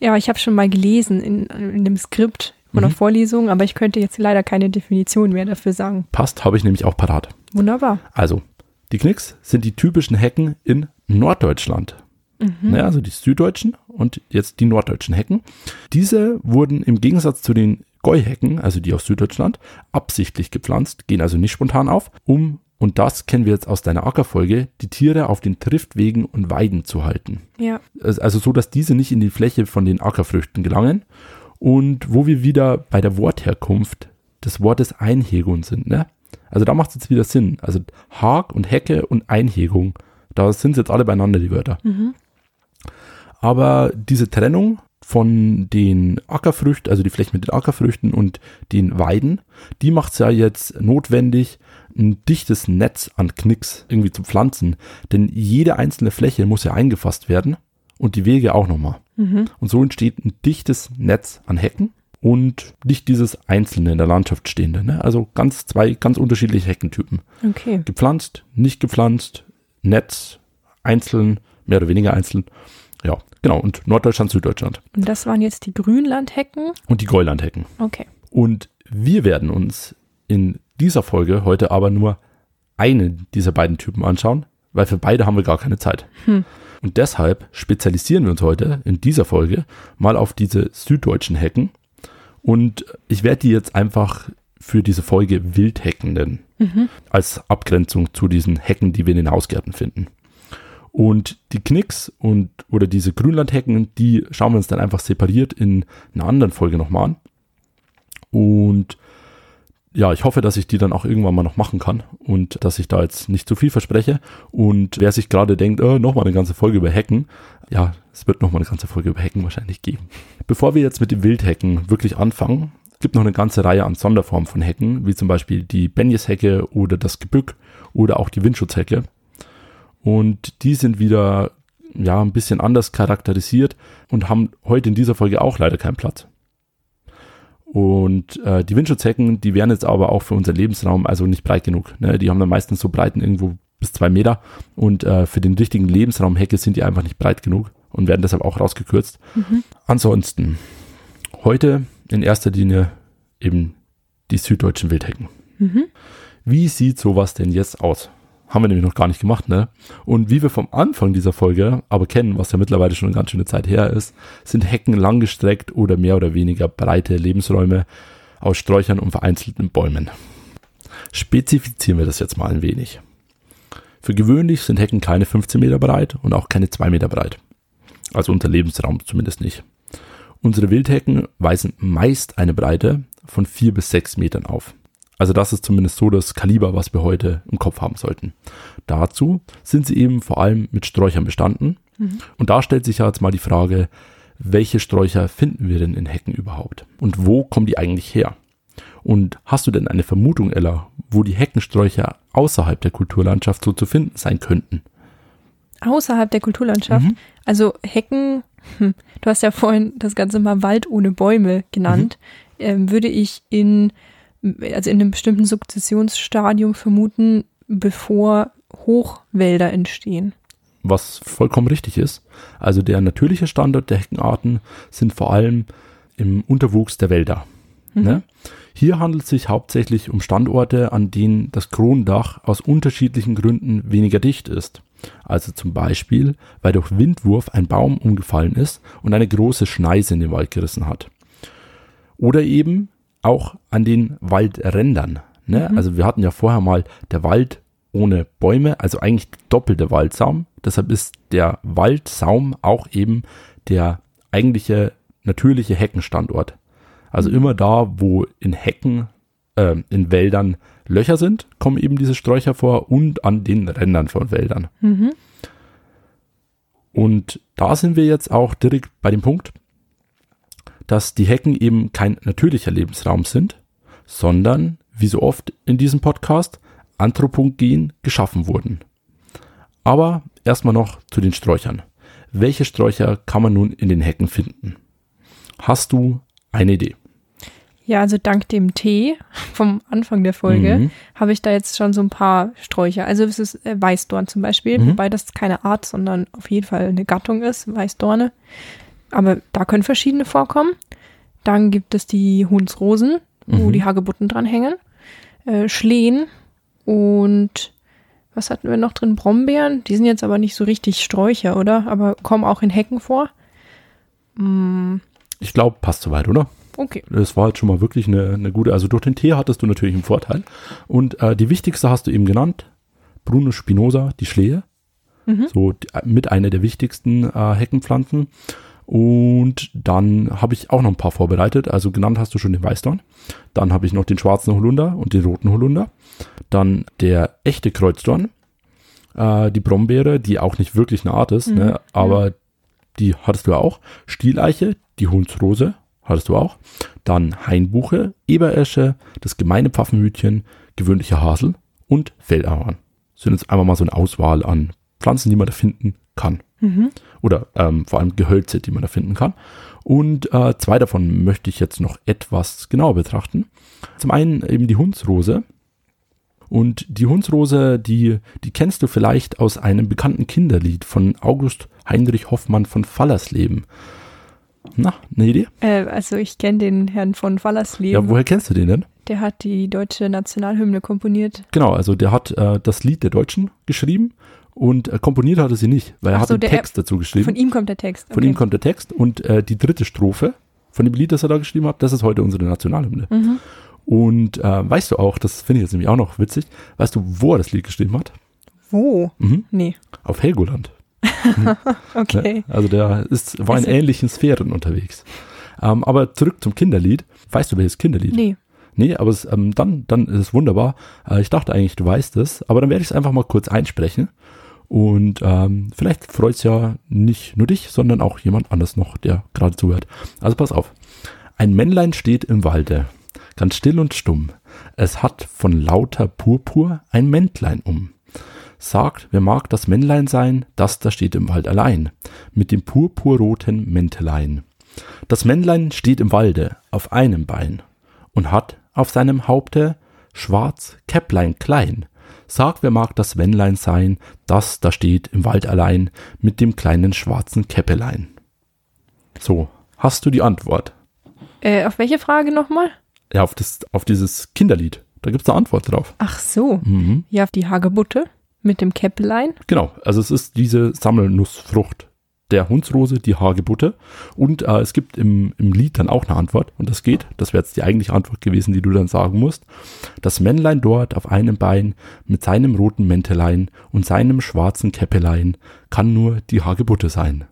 Ja, ich habe schon mal gelesen in, in dem Skript von der Mhm. Vorlesung, aber ich könnte jetzt leider keine Definition mehr dafür sagen. Passt, habe ich nämlich auch parat. Wunderbar. Also, die Knicks sind die typischen Hecken in Norddeutschland. Ja, also die süddeutschen und jetzt die norddeutschen Hecken. Diese wurden im Gegensatz zu den Gäuhecken, also die aus Süddeutschland, absichtlich gepflanzt, gehen also nicht spontan auf, um, und das kennen wir jetzt aus deiner Ackerfolge, die Tiere auf den Triftwegen und Weiden zu halten. Ja. Also so, dass diese nicht in die Fläche von den Ackerfrüchten gelangen. Und wo wir wieder bei der Wortherkunft des Wortes Einhegung sind, ne? Also da macht es jetzt wieder Sinn. Also Hag und Hecke und Einhegung, da sind jetzt alle beieinander, die Wörter. Aber diese Trennung von den Ackerfrüchten, also die Flächen mit den Ackerfrüchten und den Weiden, die macht es ja jetzt notwendig, ein dichtes Netz an Knicks irgendwie zu pflanzen. Denn jede einzelne Fläche muss ja eingefasst werden und die Wege auch nochmal. Und so entsteht ein dichtes Netz an Hecken und nicht dieses einzelne in der Landschaft stehende. Ne? Also ganz zwei ganz unterschiedliche Heckentypen. Okay. Gepflanzt, nicht gepflanzt, Netz, einzeln, mehr oder weniger einzeln. Ja, genau. Und Norddeutschland, Süddeutschland. Und das waren jetzt die Grünlandhecken. Und die Gäulandhecken. Okay. Und wir werden uns in dieser Folge heute aber nur einen dieser beiden Typen anschauen, weil für beide haben wir gar keine Zeit. Und deshalb spezialisieren wir uns heute in dieser Folge mal auf diese süddeutschen Hecken. Und ich werde die jetzt einfach für diese Folge Wildhecken nennen. Als Abgrenzung zu diesen Hecken, die wir in den Hausgärten finden. Und die Knicks und oder diese Grünlandhecken, die schauen wir uns dann einfach separiert in einer anderen Folge nochmal an. Und ja, ich hoffe, dass ich die dann auch irgendwann mal noch machen kann und dass ich da jetzt nicht zu viel verspreche. Und wer sich gerade denkt, äh, nochmal eine ganze Folge über Hecken, ja, es wird nochmal eine ganze Folge über Hecken wahrscheinlich geben. Bevor wir jetzt mit den Wildhecken wirklich anfangen, gibt noch eine ganze Reihe an Sonderformen von Hecken, wie zum Beispiel die Benjeshecke oder das Gebück oder auch die Windschutzhecke. Und die sind wieder ja ein bisschen anders charakterisiert und haben heute in dieser Folge auch leider keinen Platz. Und äh, die Windschutzhecken, die wären jetzt aber auch für unseren Lebensraum also nicht breit genug. Ne? Die haben dann meistens so Breiten irgendwo bis zwei Meter und äh, für den richtigen Lebensraum Hecke sind die einfach nicht breit genug und werden deshalb auch rausgekürzt. Ansonsten heute in erster Linie eben die süddeutschen Wildhecken. Wie sieht sowas denn jetzt aus? Haben wir nämlich noch gar nicht gemacht, ne? Und wie wir vom Anfang dieser Folge aber kennen, was ja mittlerweile schon eine ganz schöne Zeit her ist, sind Hecken langgestreckt oder mehr oder weniger breite Lebensräume aus Sträuchern und vereinzelten Bäumen. Spezifizieren wir das jetzt mal ein wenig. Für gewöhnlich sind Hecken keine 15 Meter breit und auch keine 2 Meter breit. Also unter Lebensraum zumindest nicht. Unsere Wildhecken weisen meist eine Breite von 4 bis 6 Metern auf. Also das ist zumindest so das Kaliber, was wir heute im Kopf haben sollten. Dazu sind sie eben vor allem mit Sträuchern bestanden. Und da stellt sich ja jetzt mal die Frage, welche Sträucher finden wir denn in Hecken überhaupt? Und wo kommen die eigentlich her? Und hast du denn eine Vermutung, Ella, wo die Heckensträucher außerhalb der Kulturlandschaft so zu finden sein könnten? Außerhalb der Kulturlandschaft. Mhm. Also Hecken, hm, du hast ja vorhin das Ganze mal Wald ohne Bäume genannt, Mhm. ähm, würde ich in, also in einem bestimmten Sukzessionsstadium vermuten, bevor Hochwälder entstehen. was vollkommen richtig ist. Also der natürliche Standort der Heckenarten sind vor allem im Unterwuchs der Wälder. Ne? Hier handelt es sich hauptsächlich um Standorte, an denen das Kronendach aus unterschiedlichen Gründen weniger dicht ist. Also zum Beispiel, weil durch Windwurf ein Baum umgefallen ist und eine große Schneise in den Wald gerissen hat. Oder eben auch an den Waldrändern. Ne? Also wir hatten ja vorher mal der Wald ohne Bäume, also eigentlich doppelter Waldsaum. Deshalb ist der Waldsaum auch eben der eigentliche natürliche Heckenstandort. Also immer da, wo in Hecken, äh, in Wäldern Löcher sind, kommen eben diese Sträucher vor und an den Rändern von Wäldern. Mhm. Und da sind wir jetzt auch direkt bei dem Punkt, dass die Hecken eben kein natürlicher Lebensraum sind, sondern, wie so oft in diesem Podcast, anthropogen geschaffen wurden. Aber erstmal noch zu den Sträuchern. Welche Sträucher kann man nun in den Hecken finden? Hast du eine Idee? Ja, also dank dem Tee vom Anfang der Folge Mhm. habe ich da jetzt schon so ein paar Sträucher. Also es ist äh, Weißdorn zum Beispiel, Mhm. wobei das keine Art, sondern auf jeden Fall eine Gattung ist, Weißdorne. Aber da können verschiedene vorkommen. Dann gibt es die Hunsrosen, wo Mhm. die Hagebutten dran hängen. Äh, Schlehen und was hatten wir noch drin? Brombeeren. Die sind jetzt aber nicht so richtig Sträucher, oder? Aber kommen auch in Hecken vor. Mm, Ich glaube, passt soweit, oder? okay. Das war jetzt schon mal wirklich eine, eine gute. Also durch den Tee hattest du natürlich einen Vorteil. Und äh, die wichtigste hast du eben genannt. Bruno Spinoza, die Schlehe. Mhm. So die, mit einer der wichtigsten äh, Heckenpflanzen. Und dann habe ich auch noch ein paar vorbereitet. Also genannt hast du schon den Weißdorn. Dann habe ich noch den schwarzen Holunder und den roten Holunder. Dann der echte Kreuzdorn. Äh, die Brombeere, die auch nicht wirklich eine Art ist, Mhm. ne? aber die hattest du auch. Stieleiche, die Hunsrose, hattest du auch. Dann Hainbuche, Eberesche, das gemeine Pfaffenhütchen, gewöhnlicher Hasel und Feldahorn. Das sind jetzt einfach mal so eine Auswahl an Pflanzen, die man da finden kann. Mhm. Oder ähm, vor allem Gehölze, die man da finden kann. Und äh, zwei davon möchte ich jetzt noch etwas genauer betrachten. Zum einen eben die Hundsrose. Und die Hundsrose, die, die kennst du vielleicht aus einem bekannten Kinderlied von August Heinrich Hoffmann von Fallersleben. Na, eine Idee? Äh, also ich kenne den Herrn von Fallersleben. Ja, woher kennst du den denn? Der hat die deutsche Nationalhymne komponiert. Genau, also der hat äh, das Lied der Deutschen geschrieben und äh, komponiert hat er sie nicht, weil er Ach hat so, der- Text dazu geschrieben. Von ihm kommt der Text. Von ihm kommt der Text und äh, die dritte Strophe von dem Lied, das er da geschrieben hat, das ist heute unsere Nationalhymne. Mhm. Und äh, weißt du auch, das finde ich jetzt nämlich auch noch witzig, weißt du, wo er das Lied geschrieben hat? Wo? Mhm. Nee. Auf Helgoland. Okay. Ne? Also der ist, war in ähnlichen Sphären unterwegs. Ähm, aber zurück zum Kinderlied. Weißt du, welches Kinderlied? Nee. Nee, aber es, ähm, dann, dann ist es wunderbar. Äh, ich dachte eigentlich, du weißt es, aber dann werde ich es einfach mal kurz einsprechen. Und ähm, vielleicht freut es ja nicht nur dich, sondern auch jemand anders noch, der gerade zuhört. Also pass auf. Ein Männlein steht im Walde, ganz still und stumm. Es hat von lauter Purpur ein Mäntlein um. Sagt, wer mag das Männlein sein, das da steht im Wald allein, mit dem purpurroten Mäntelein. Das Männlein steht im Walde auf einem Bein und hat auf seinem Haupte schwarz Käpplein klein. Sag, wer mag das Männlein sein, das da steht im Wald allein mit dem kleinen schwarzen Käppelein. So, hast du die Antwort? Äh, auf welche Frage nochmal? Ja, auf, das, auf dieses Kinderlied. Da gibt's eine Antwort drauf. Ach so. Mhm. Ja, die Hagebutte mit dem Käppelein. Genau, also es ist diese Sammelnussfrucht der Hundsrose, die Hagebutte. Und äh, es gibt im, im Lied dann auch eine Antwort. Und das geht, das wäre jetzt die eigentliche Antwort gewesen, die du dann sagen musst. Das Männlein dort auf einem Bein mit seinem roten Mäntelein und seinem schwarzen Käppelein kann nur die Hagebutte sein.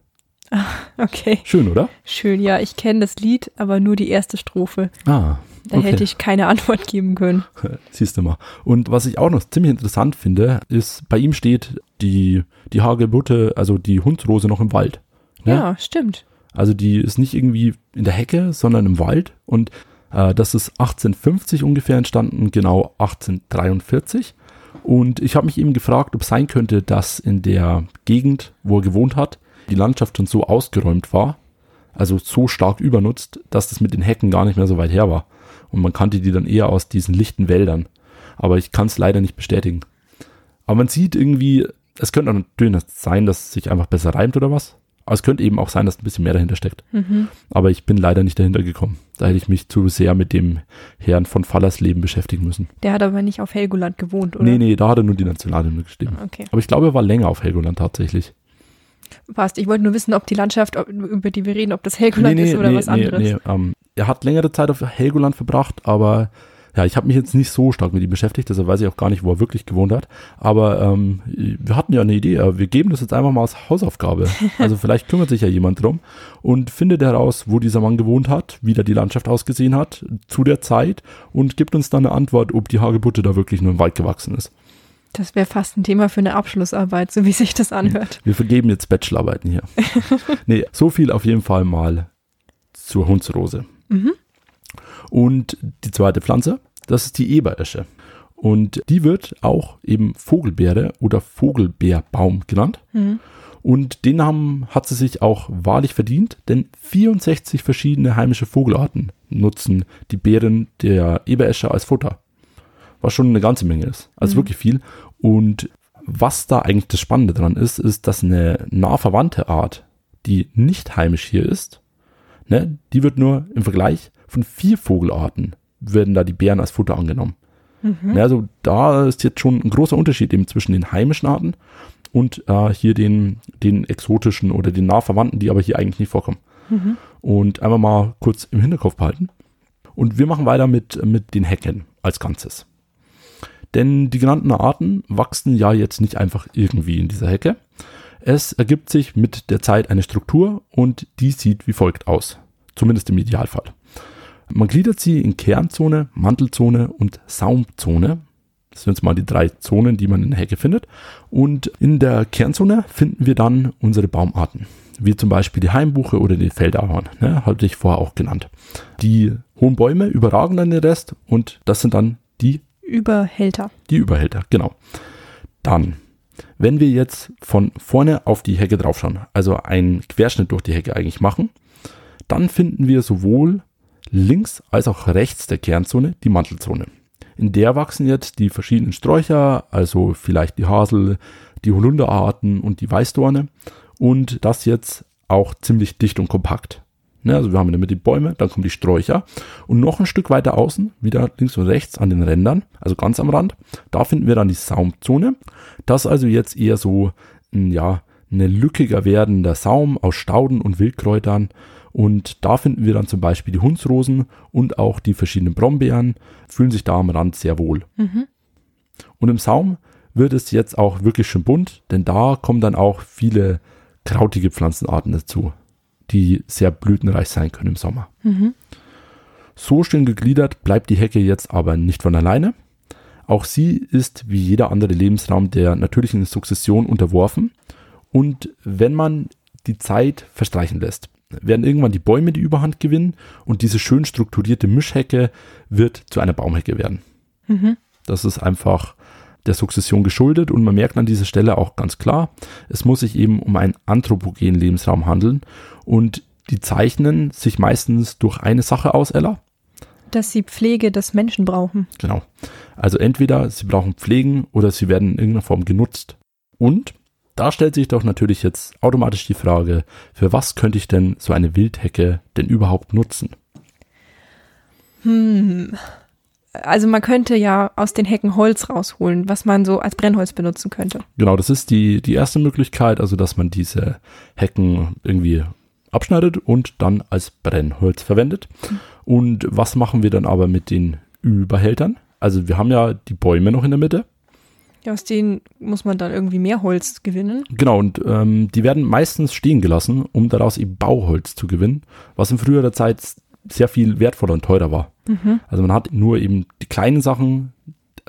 Okay. Schön, oder? Schön, ja, ich kenne das Lied, aber nur die erste Strophe. Ah, Da okay. hätte ich keine Antwort geben können. Siehst du mal. Und was ich auch noch ziemlich interessant finde, ist, bei ihm steht die, die Hagebutte, also die Hundsrose noch im Wald. Ne? Ja, stimmt. Also die ist nicht irgendwie in der Hecke, sondern im Wald. Und äh, das ist 1850 ungefähr entstanden, genau 1843. Und ich habe mich eben gefragt, ob es sein könnte, dass in der Gegend, wo er gewohnt hat, die Landschaft schon so ausgeräumt war, also so stark übernutzt, dass das mit den Hecken gar nicht mehr so weit her war. Und man kannte die dann eher aus diesen lichten Wäldern. Aber ich kann es leider nicht bestätigen. Aber man sieht irgendwie, es könnte natürlich sein, dass es sich einfach besser reimt oder was. Aber es könnte eben auch sein, dass ein bisschen mehr dahinter steckt. Mhm. Aber ich bin leider nicht dahinter gekommen. Da hätte ich mich zu sehr mit dem Herrn von Fallersleben beschäftigen müssen. Der hat aber nicht auf Helgoland gewohnt, oder? Nee, nee, da hat er nur die Nationalhymne geschrieben. Okay. Aber ich glaube, er war länger auf Helgoland tatsächlich. Passt. Ich wollte nur wissen, ob die Landschaft, ob, über die wir reden, ob das Helgoland ist oder was anderes. nee, ähm, er hat längere Zeit auf Helgoland verbracht, aber er Ja, ich habe mich jetzt nicht so stark mit ihm beschäftigt, deshalb weiß ich auch gar nicht, wo er wirklich gewohnt hat. Aber ähm, wir hatten ja eine Idee, wir geben das jetzt einfach mal als Hausaufgabe. Also vielleicht kümmert sich ja jemand drum und findet heraus, wo dieser Mann gewohnt hat, wie da die Landschaft ausgesehen hat zu der Zeit und gibt uns dann eine Antwort, ob die Hagebutte da wirklich nur im Wald gewachsen ist. Das wäre fast ein Thema für eine Abschlussarbeit, so wie sich das anhört. Wir vergeben jetzt Bachelorarbeiten hier. nee, so viel auf jeden Fall mal zur Hundsrose. Mhm. Und die zweite Pflanze, das ist die Eberesche. Und die wird auch eben Vogelbeere oder Vogelbeerbaum genannt. Mhm. Und den Namen hat sie sich auch wahrlich verdient, denn 64 verschiedene heimische Vogelarten nutzen die Beeren der Eberesche als Futter. Was schon eine ganze Menge ist. Also mhm. wirklich viel. Und was da eigentlich das Spannende dran ist, ist, dass eine nah verwandte Art, die nicht heimisch hier ist, ne, die wird nur im Vergleich von vier Vogelarten werden da die Bären als Futter angenommen. Mhm. Also da ist jetzt schon ein großer Unterschied eben zwischen den heimischen Arten und äh, hier den, den exotischen oder den Nahverwandten, die aber hier eigentlich nicht vorkommen. Mhm. Und einfach mal kurz im Hinterkopf behalten. Und wir machen weiter mit, mit den Hecken als Ganzes. Denn die genannten Arten wachsen ja jetzt nicht einfach irgendwie in dieser Hecke. Es ergibt sich mit der Zeit eine Struktur und die sieht wie folgt aus. Zumindest im Idealfall. Man gliedert sie in Kernzone, Mantelzone und Saumzone. Das sind jetzt mal die drei Zonen, die man in der Hecke findet. Und in der Kernzone finden wir dann unsere Baumarten, wie zum Beispiel die Heimbuche oder die Feldahorn, ne, hatte ich vorher auch genannt. Die hohen Bäume überragen dann den Rest und das sind dann die Überhälter. Die Überhälter, genau. Dann, wenn wir jetzt von vorne auf die Hecke draufschauen, also einen Querschnitt durch die Hecke eigentlich machen, dann finden wir sowohl links als auch rechts der Kernzone die Mantelzone. In der wachsen jetzt die verschiedenen Sträucher, also vielleicht die Hasel, die Holunderarten und die Weißdorne und das jetzt auch ziemlich dicht und kompakt. Ne, also wir haben in der Mitte die Bäume, dann kommen die Sträucher und noch ein Stück weiter außen, wieder links und rechts an den Rändern, also ganz am Rand, da finden wir dann die Saumzone. Das also jetzt eher so, ja, eine lückiger werdender Saum aus Stauden und Wildkräutern, und da finden wir dann zum Beispiel die Hundsrosen und auch die verschiedenen Brombeeren, fühlen sich da am Rand sehr wohl. Mhm. Und im Saum wird es jetzt auch wirklich schön bunt, denn da kommen dann auch viele krautige Pflanzenarten dazu, die sehr blütenreich sein können im Sommer. Mhm. So schön gegliedert bleibt die Hecke jetzt aber nicht von alleine. Auch sie ist wie jeder andere Lebensraum der natürlichen Sukzession unterworfen. Und wenn man die Zeit verstreichen lässt, werden irgendwann die Bäume die Überhand gewinnen und diese schön strukturierte Mischhecke wird zu einer Baumhecke werden. Mhm. Das ist einfach der Sukzession geschuldet und man merkt an dieser Stelle auch ganz klar, es muss sich eben um einen anthropogenen Lebensraum handeln und die zeichnen sich meistens durch eine Sache aus, Ella. Dass sie Pflege des Menschen brauchen. Genau. Also entweder sie brauchen Pflegen oder sie werden in irgendeiner Form genutzt. Und da stellt sich doch natürlich jetzt automatisch die Frage, für was könnte ich denn so eine Wildhecke denn überhaupt nutzen? Hm. Also man könnte ja aus den Hecken Holz rausholen, was man so als Brennholz benutzen könnte. Genau, das ist die, die erste Möglichkeit, also dass man diese Hecken irgendwie abschneidet und dann als Brennholz verwendet. Und was machen wir dann aber mit den Überhältern? Also wir haben ja die Bäume noch in der Mitte ja, aus denen muss man dann irgendwie mehr Holz gewinnen. Genau, und ähm, die werden meistens stehen gelassen, um daraus eben Bauholz zu gewinnen, was in früherer Zeit sehr viel wertvoller und teurer war. Mhm. Also man hat nur eben die kleinen Sachen,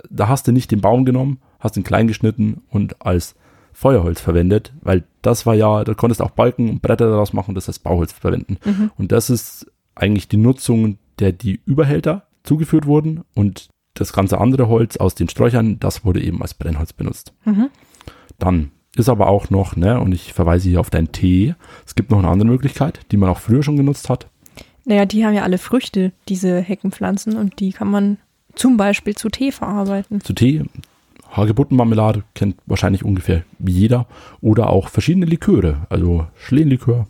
da hast du nicht den Baum genommen, hast ihn klein geschnitten und als Feuerholz verwendet, weil das war ja, da konntest du auch Balken und Bretter daraus machen, das als Bauholz verwenden. Mhm. Und das ist eigentlich die Nutzung, der die Überhälter zugeführt wurden und das ganze andere Holz aus den Sträuchern, das wurde eben als Brennholz benutzt. Mhm. Dann ist aber auch noch, ne, und ich verweise hier auf deinen Tee, es gibt noch eine andere Möglichkeit, die man auch früher schon genutzt hat. Naja, die haben ja alle Früchte, diese Heckenpflanzen, und die kann man zum Beispiel zu Tee verarbeiten. Zu Tee, Hagebuttenmarmelade kennt wahrscheinlich ungefähr jeder. Oder auch verschiedene Liköre, also Schlehenlikör,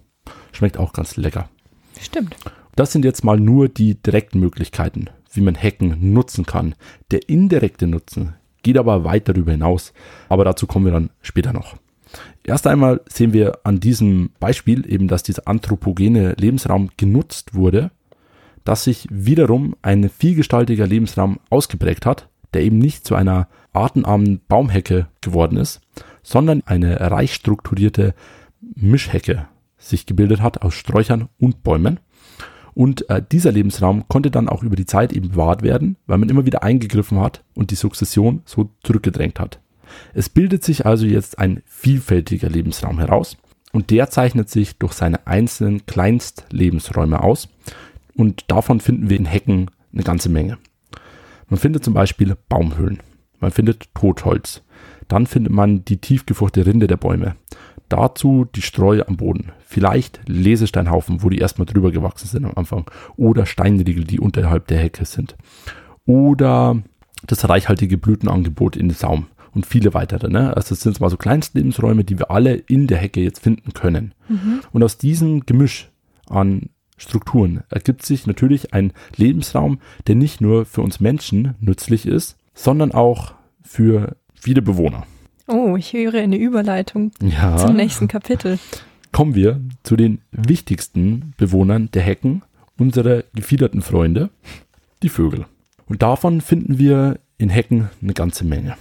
schmeckt auch ganz lecker. Stimmt. Das sind jetzt mal nur die direkten Möglichkeiten wie man Hacken nutzen kann. Der indirekte Nutzen geht aber weit darüber hinaus, aber dazu kommen wir dann später noch. Erst einmal sehen wir an diesem Beispiel eben, dass dieser anthropogene Lebensraum genutzt wurde. dass sich wiederum ein vielgestaltiger Lebensraum ausgeprägt hat, der eben nicht zu einer artenarmen Baumhecke geworden ist, sondern eine reich strukturierte Mischhecke sich gebildet hat aus Sträuchern und Bäumen. Und äh, dieser Lebensraum konnte dann auch über die Zeit eben bewahrt werden, weil man immer wieder eingegriffen hat und die Sukzession so zurückgedrängt hat. Es bildet sich also jetzt ein vielfältiger Lebensraum heraus und der zeichnet sich durch seine einzelnen Kleinstlebensräume aus und davon finden wir in Hecken eine ganze Menge. Man findet zum Beispiel Baumhöhlen, man findet Totholz, dann findet man die tiefgefurchte Rinde der Bäume, Dazu die Streu am Boden. Vielleicht Lesesteinhaufen, wo die erstmal drüber gewachsen sind am Anfang. Oder Steinriegel, die unterhalb der Hecke sind. Oder das reichhaltige Blütenangebot in den Saum. Und viele weitere. Ne? Also es sind mal so Kleinstlebensräume, die wir alle in der Hecke jetzt finden können. Mhm. Und aus diesem Gemisch an Strukturen ergibt sich natürlich ein Lebensraum, der nicht nur für uns Menschen nützlich ist, sondern auch für viele Bewohner. Oh, ich höre eine Überleitung ja. zum nächsten Kapitel. Kommen wir zu den wichtigsten Bewohnern der Hecken, unsere gefiederten Freunde, die Vögel. Und davon finden wir in Hecken eine ganze Menge.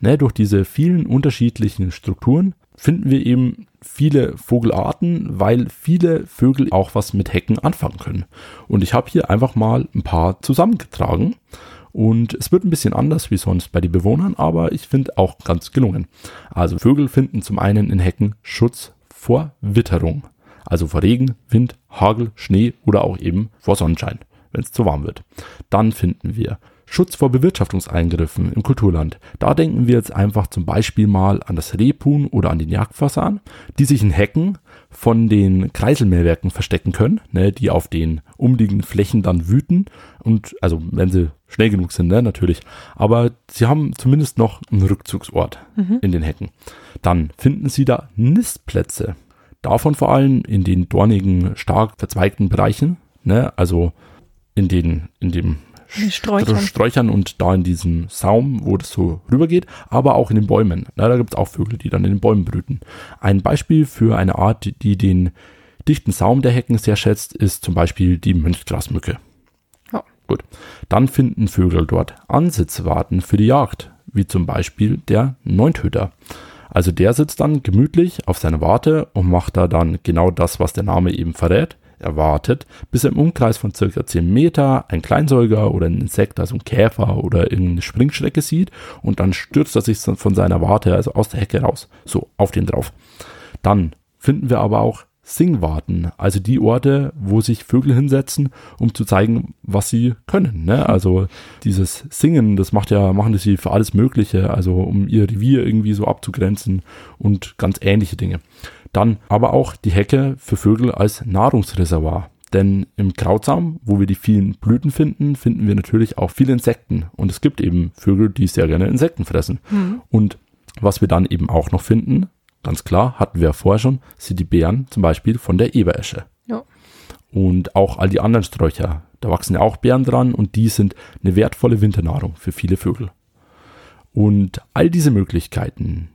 Ne, durch diese vielen unterschiedlichen Strukturen finden wir eben viele Vogelarten, weil viele Vögel auch was mit Hecken anfangen können. Und ich habe hier einfach mal ein paar zusammengetragen und es wird ein bisschen anders wie sonst bei den Bewohnern, aber ich finde auch ganz gelungen. Also Vögel finden zum einen in Hecken Schutz vor Witterung. Also vor Regen, Wind, Hagel, Schnee oder auch eben vor Sonnenschein, wenn es zu warm wird. Dann finden wir Schutz vor Bewirtschaftungseingriffen im Kulturland. Da denken wir jetzt einfach zum Beispiel mal an das Rebhuhn oder an den Jagdfasan, die sich in Hecken von den Kreiselmehrwerken verstecken können, ne, die auf den umliegenden Flächen dann wüten und also wenn sie schnell genug sind, ne, natürlich. Aber sie haben zumindest noch einen Rückzugsort mhm. in den Hecken. Dann finden sie da Nistplätze. Davon vor allem in den dornigen, stark verzweigten Bereichen, ne, also in den, in dem Sträuchern. Sträuchern und da in diesem Saum, wo das so rübergeht, aber auch in den Bäumen. Na, da gibt es auch Vögel, die dann in den Bäumen brüten. Ein Beispiel für eine Art, die den dichten Saum der Hecken sehr schätzt, ist zum Beispiel die Mönchgrasmücke. Ja. Gut. Dann finden Vögel dort Ansitzwarten für die Jagd, wie zum Beispiel der Neuntöter. Also der sitzt dann gemütlich auf seiner Warte und macht da dann genau das, was der Name eben verrät erwartet, bis er im Umkreis von circa 10 Meter ein Kleinsäuger oder ein Insekt, also ein Käfer oder irgendeine Springschrecke sieht und dann stürzt er sich von seiner Warte, also aus der Hecke raus, so auf den drauf. Dann finden wir aber auch Singwarten, also die Orte, wo sich Vögel hinsetzen, um zu zeigen, was sie können. Ne? Also dieses Singen, das macht ja, machen sie für alles Mögliche, also um ihr Revier irgendwie so abzugrenzen und ganz ähnliche Dinge. Dann aber auch die Hecke für Vögel als Nahrungsreservoir. Denn im Krautsaum, wo wir die vielen Blüten finden, finden wir natürlich auch viele Insekten. Und es gibt eben Vögel, die sehr gerne Insekten fressen. Mhm. Und was wir dann eben auch noch finden, ganz klar, hatten wir ja vorher schon, sind die Beeren zum Beispiel von der Eberesche. Ja. Und auch all die anderen Sträucher, da wachsen ja auch Beeren dran und die sind eine wertvolle Winternahrung für viele Vögel. Und all diese Möglichkeiten,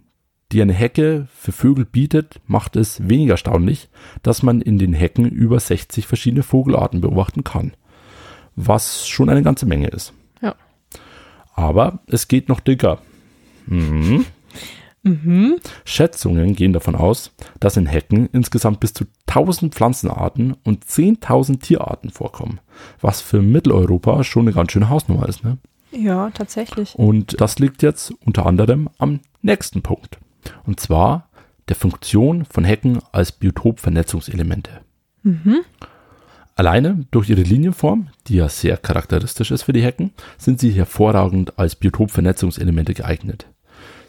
die eine Hecke für Vögel bietet, macht es weniger erstaunlich, dass man in den Hecken über 60 verschiedene Vogelarten beobachten kann. Was schon eine ganze Menge ist. Ja. Aber es geht noch dicker. Mhm. Mhm. Schätzungen gehen davon aus, dass in Hecken insgesamt bis zu 1000 Pflanzenarten und 10.000 Tierarten vorkommen, was für Mitteleuropa schon eine ganz schöne Hausnummer ist. Ne? Ja, tatsächlich. Und das liegt jetzt unter anderem am nächsten Punkt. Und zwar der Funktion von Hecken als Biotopvernetzungselemente. Mhm. Alleine durch ihre Linienform, die ja sehr charakteristisch ist für die Hecken, sind sie hervorragend als Biotopvernetzungselemente geeignet.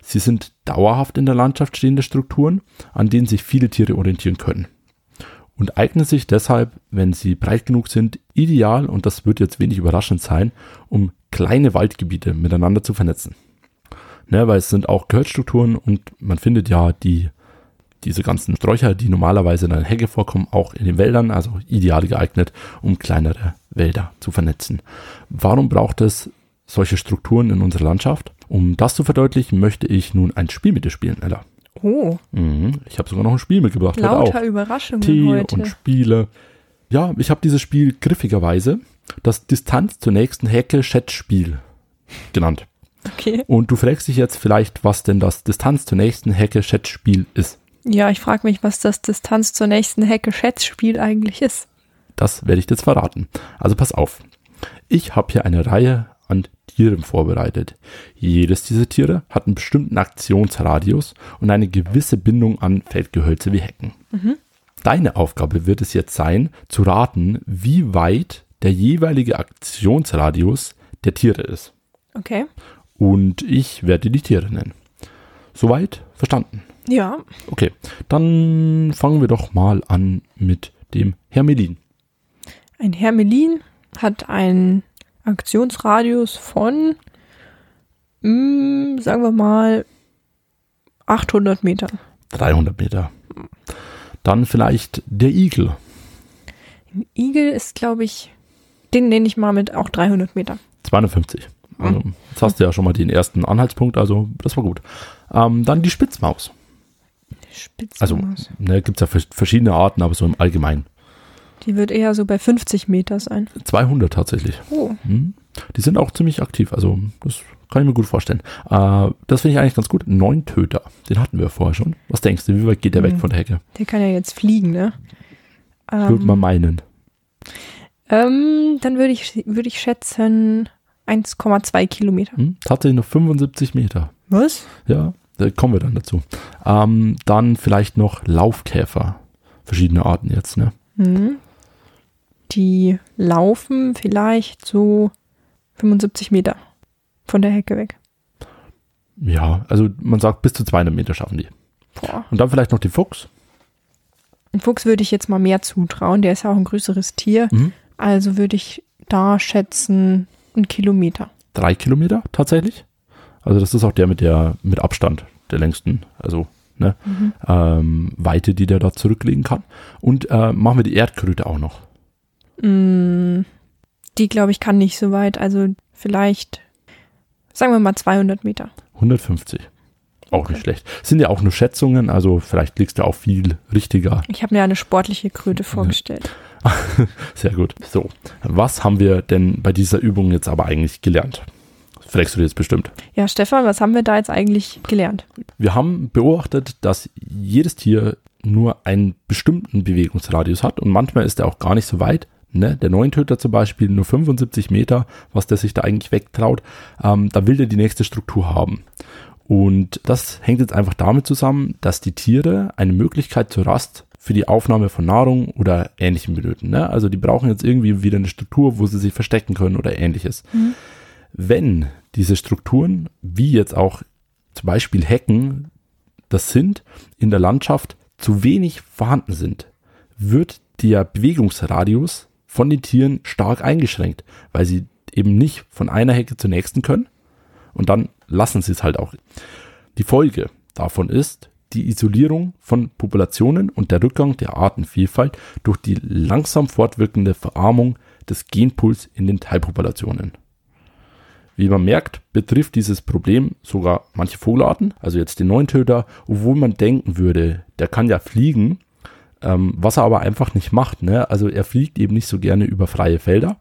Sie sind dauerhaft in der Landschaft stehende Strukturen, an denen sich viele Tiere orientieren können. Und eignen sich deshalb, wenn sie breit genug sind, ideal, und das wird jetzt wenig überraschend sein, um kleine Waldgebiete miteinander zu vernetzen ne, weil es sind auch Gehölzstrukturen und man findet ja die, diese ganzen Sträucher, die normalerweise in der Hecke vorkommen, auch in den Wäldern, also ideal geeignet, um kleinere Wälder zu vernetzen. Warum braucht es solche Strukturen in unserer Landschaft? Um das zu verdeutlichen, möchte ich nun ein Spiel mit dir spielen, Ella. Oh. Mhm. Ich habe sogar noch ein Spiel mitgebracht. Lauter Überraschungen Tee heute. und Spiele. Ja, ich habe dieses Spiel griffigerweise das Distanz zur nächsten Hecke-Chat-Spiel genannt. Okay. Und du fragst dich jetzt vielleicht, was denn das Distanz zur nächsten Hecke-Chat-Spiel ist. Ja, ich frage mich, was das Distanz zur nächsten Hecke-Schätzspiel eigentlich ist. Das werde ich jetzt verraten. Also pass auf. Ich habe hier eine Reihe an Tieren vorbereitet. Jedes dieser Tiere hat einen bestimmten Aktionsradius und eine gewisse Bindung an Feldgehölze wie Hecken. Deine Aufgabe wird es jetzt sein, zu raten, wie weit der jeweilige Aktionsradius der Tiere ist. Okay. Und ich werde die Tiere nennen. Soweit verstanden. Ja. Okay, dann fangen wir doch mal an mit dem Hermelin. Ein Hermelin hat einen Aktionsradius von, mm, sagen wir mal, 800 Metern. 300 Meter. Dann vielleicht der Igel. Ein Igel ist, glaube ich, den nenne ich mal mit auch 300 Meter. 250. Also, jetzt hast du ja schon mal den ersten Anhaltspunkt, also das war gut. Ähm, dann die Spitzmaus. Also, Spitzmaus. ne, gibt es ja vers- verschiedene Arten, aber so im Allgemeinen. Die wird eher so bei 50 Meter sein. 200 tatsächlich. Oh, Hm. Die sind auch ziemlich aktiv, also das kann ich mir gut vorstellen. Äh, das finde ich eigentlich ganz gut. Neun Töter, den hatten wir vorher schon. Was denkst du, wie weit geht der weg Hm. von der Hecke? der kann ja jetzt fliegen, ne? Würde man Ähm, meinen. ähm, dann würde ich, würde ich schätzen 1,2 Kilometer. Hm? Tatsächlich noch 75 Meter. Was? Ja, da kommen wir dann dazu. Ähm, dann vielleicht noch Laufkäfer. Verschiedene Arten jetzt, ne? Mhm. Die laufen vielleicht so 75 Meter von der Hecke weg. Ja, also man sagt, bis zu 200 Meter schaffen die. Boah. Und dann vielleicht noch die Fuchs. Ein Fuchs würde ich jetzt mal mehr zutrauen. Der ist ja auch ein größeres Tier. Mhm. Also würde ich da schätzen einen Kilometer. Drei Kilometer tatsächlich. Also das ist auch der mit der, mit Abstand, der längsten, also ne, ähm, Weite, die der da zurücklegen kann. Und äh, machen wir die Erdkröte auch noch. Mm, die, glaube ich, kann nicht so weit. Also vielleicht, sagen wir mal 200 Meter. 150. Auch nicht schlecht. Sind ja auch nur Schätzungen, also vielleicht liegst du auch viel richtiger. Ich habe mir eine sportliche Kröte vorgestellt. Sehr gut. So, was haben wir denn bei dieser Übung jetzt aber eigentlich gelernt? Fragst du dir jetzt bestimmt. Ja, Stefan, was haben wir da jetzt eigentlich gelernt? Wir haben beobachtet, dass jedes Tier nur einen bestimmten Bewegungsradius hat und manchmal ist er auch gar nicht so weit. Ne? Der Neuntöter zum Beispiel nur 75 Meter, was der sich da eigentlich wegtraut. Ähm, da will der die nächste Struktur haben. Und das hängt jetzt einfach damit zusammen, dass die Tiere eine Möglichkeit zur Rast für die Aufnahme von Nahrung oder ähnlichem benötigen. Ne? Also die brauchen jetzt irgendwie wieder eine Struktur, wo sie sich verstecken können oder ähnliches. Wenn diese Strukturen, wie jetzt auch zum Beispiel Hecken, das sind, in der Landschaft zu wenig vorhanden sind, wird der Bewegungsradius von den Tieren stark eingeschränkt, weil sie eben nicht von einer Hecke zur nächsten können und dann lassen sie es halt auch. Die Folge davon ist die Isolierung von Populationen und der Rückgang der Artenvielfalt durch die langsam fortwirkende Verarmung des Genpools in den Teilpopulationen. Wie man merkt, betrifft dieses Problem sogar manche Vogelarten, also jetzt den Neuntöter, obwohl man denken würde, der kann ja fliegen, ähm, was er aber einfach nicht macht. Ne? Also er fliegt eben nicht so gerne über freie Felder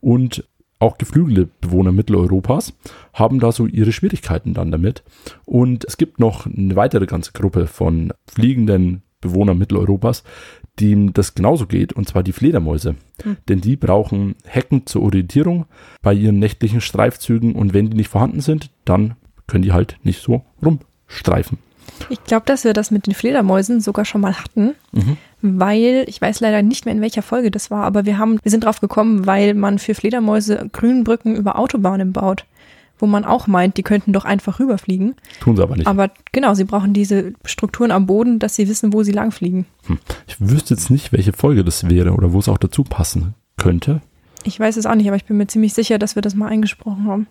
und auch geflügelte Bewohner Mitteleuropas haben da so ihre Schwierigkeiten dann damit. Und es gibt noch eine weitere ganze Gruppe von fliegenden Bewohnern Mitteleuropas, denen das genauso geht, und zwar die Fledermäuse. Denn die brauchen Hecken zur Orientierung bei ihren nächtlichen Streifzügen und wenn die nicht vorhanden sind, dann können die halt nicht so rumstreifen. Ich glaube, dass wir das mit den Fledermäusen sogar schon mal hatten, Mhm. weil ich weiß leider nicht mehr in welcher Folge das war, aber wir haben, wir sind drauf gekommen, weil man für Fledermäuse Grünbrücken über Autobahnen baut, wo man auch meint, die könnten doch einfach rüberfliegen. Tun sie aber nicht. Aber genau, sie brauchen diese Strukturen am Boden, dass sie wissen, wo sie langfliegen. Hm. Ich wüsste jetzt nicht, welche Folge das wäre oder wo es auch dazu passen könnte. Ich weiß es auch nicht, aber ich bin mir ziemlich sicher, dass wir das mal eingesprochen haben.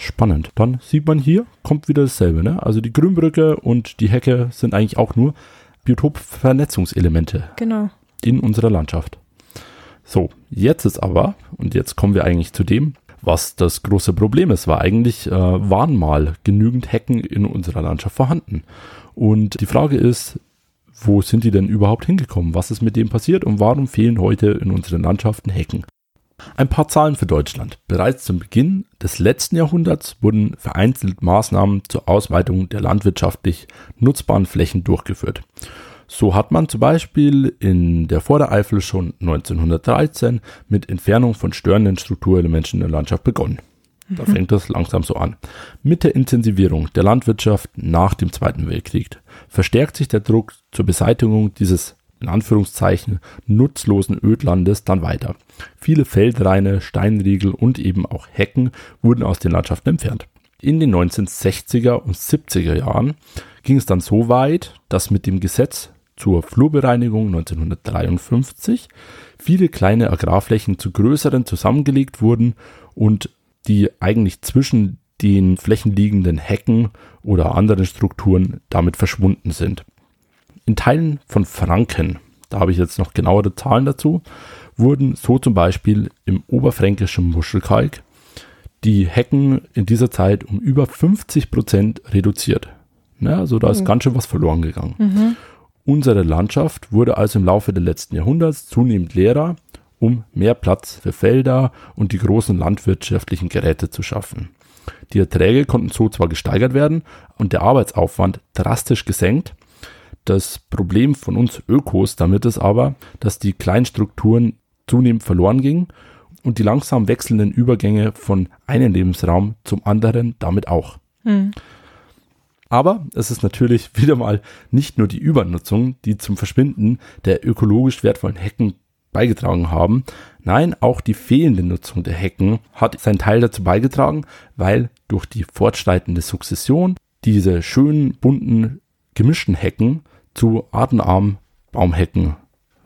Spannend. Dann sieht man hier, kommt wieder dasselbe. Ne? Also die Grünbrücke und die Hecke sind eigentlich auch nur Biotopvernetzungselemente Genau. in unserer Landschaft. So, jetzt ist aber, und jetzt kommen wir eigentlich zu dem, was das große Problem ist, war eigentlich, äh, waren mal genügend Hecken in unserer Landschaft vorhanden. Und die Frage ist, wo sind die denn überhaupt hingekommen? Was ist mit dem passiert und warum fehlen heute in unseren Landschaften Hecken? Ein paar Zahlen für Deutschland. Bereits zum Beginn des letzten Jahrhunderts wurden vereinzelt Maßnahmen zur Ausweitung der landwirtschaftlich nutzbaren Flächen durchgeführt. So hat man zum Beispiel in der Vordereifel schon 1913 mit Entfernung von störenden Strukturelementen in der Landschaft begonnen. Da mhm. fängt das langsam so an. Mit der Intensivierung der Landwirtschaft nach dem Zweiten Weltkrieg verstärkt sich der Druck zur Beseitigung dieses in Anführungszeichen nutzlosen Ödlandes dann weiter. Viele Feldreine, Steinriegel und eben auch Hecken wurden aus den Landschaften entfernt. In den 1960er und 70er Jahren ging es dann so weit, dass mit dem Gesetz zur Flurbereinigung 1953 viele kleine Agrarflächen zu größeren zusammengelegt wurden und die eigentlich zwischen den flächenliegenden Hecken oder anderen Strukturen damit verschwunden sind. In Teilen von Franken, da habe ich jetzt noch genauere Zahlen dazu, wurden so zum Beispiel im oberfränkischen Muschelkalk die Hecken in dieser Zeit um über 50 Prozent reduziert. Ja, also da ist mhm. ganz schön was verloren gegangen. Mhm. Unsere Landschaft wurde also im Laufe des letzten Jahrhunderts zunehmend leerer, um mehr Platz für Felder und die großen landwirtschaftlichen Geräte zu schaffen. Die Erträge konnten so zwar gesteigert werden und der Arbeitsaufwand drastisch gesenkt. Das Problem von uns Ökos damit ist aber, dass die kleinen Strukturen zunehmend verloren gingen und die langsam wechselnden Übergänge von einem Lebensraum zum anderen damit auch. Hm. Aber es ist natürlich wieder mal nicht nur die Übernutzung, die zum Verschwinden der ökologisch wertvollen Hecken beigetragen haben. Nein, auch die fehlende Nutzung der Hecken hat seinen Teil dazu beigetragen, weil durch die fortschreitende Sukzession diese schönen, bunten, gemischten Hecken zu artenarmen Baumhecken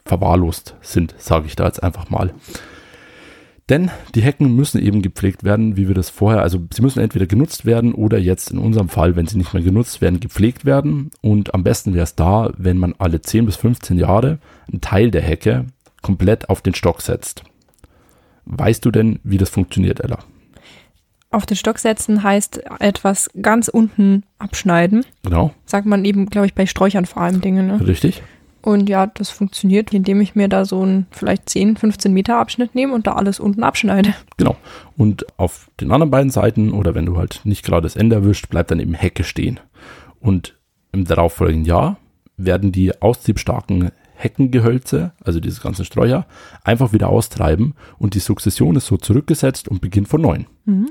verwahrlost sind, sage ich da jetzt einfach mal. Denn die Hecken müssen eben gepflegt werden, wie wir das vorher, also sie müssen entweder genutzt werden oder jetzt in unserem Fall, wenn sie nicht mehr genutzt werden, gepflegt werden. Und am besten wäre es da, wenn man alle 10 bis 15 Jahre einen Teil der Hecke komplett auf den Stock setzt. Weißt du denn, wie das funktioniert, Ella? Auf den Stock setzen heißt etwas ganz unten abschneiden. Genau. Sagt man eben, glaube ich, bei Sträuchern vor allem Dinge. Ne? Richtig. Und ja, das funktioniert, indem ich mir da so einen vielleicht 10, 15 Meter Abschnitt nehme und da alles unten abschneide. Genau. Und auf den anderen beiden Seiten oder wenn du halt nicht gerade das Ende erwischt, bleibt dann eben Hecke stehen. Und im darauffolgenden Jahr werden die ausziehstarken Heckengehölze, also diese ganzen Sträucher, einfach wieder austreiben und die Sukzession ist so zurückgesetzt und beginnt von neuem. Mhm.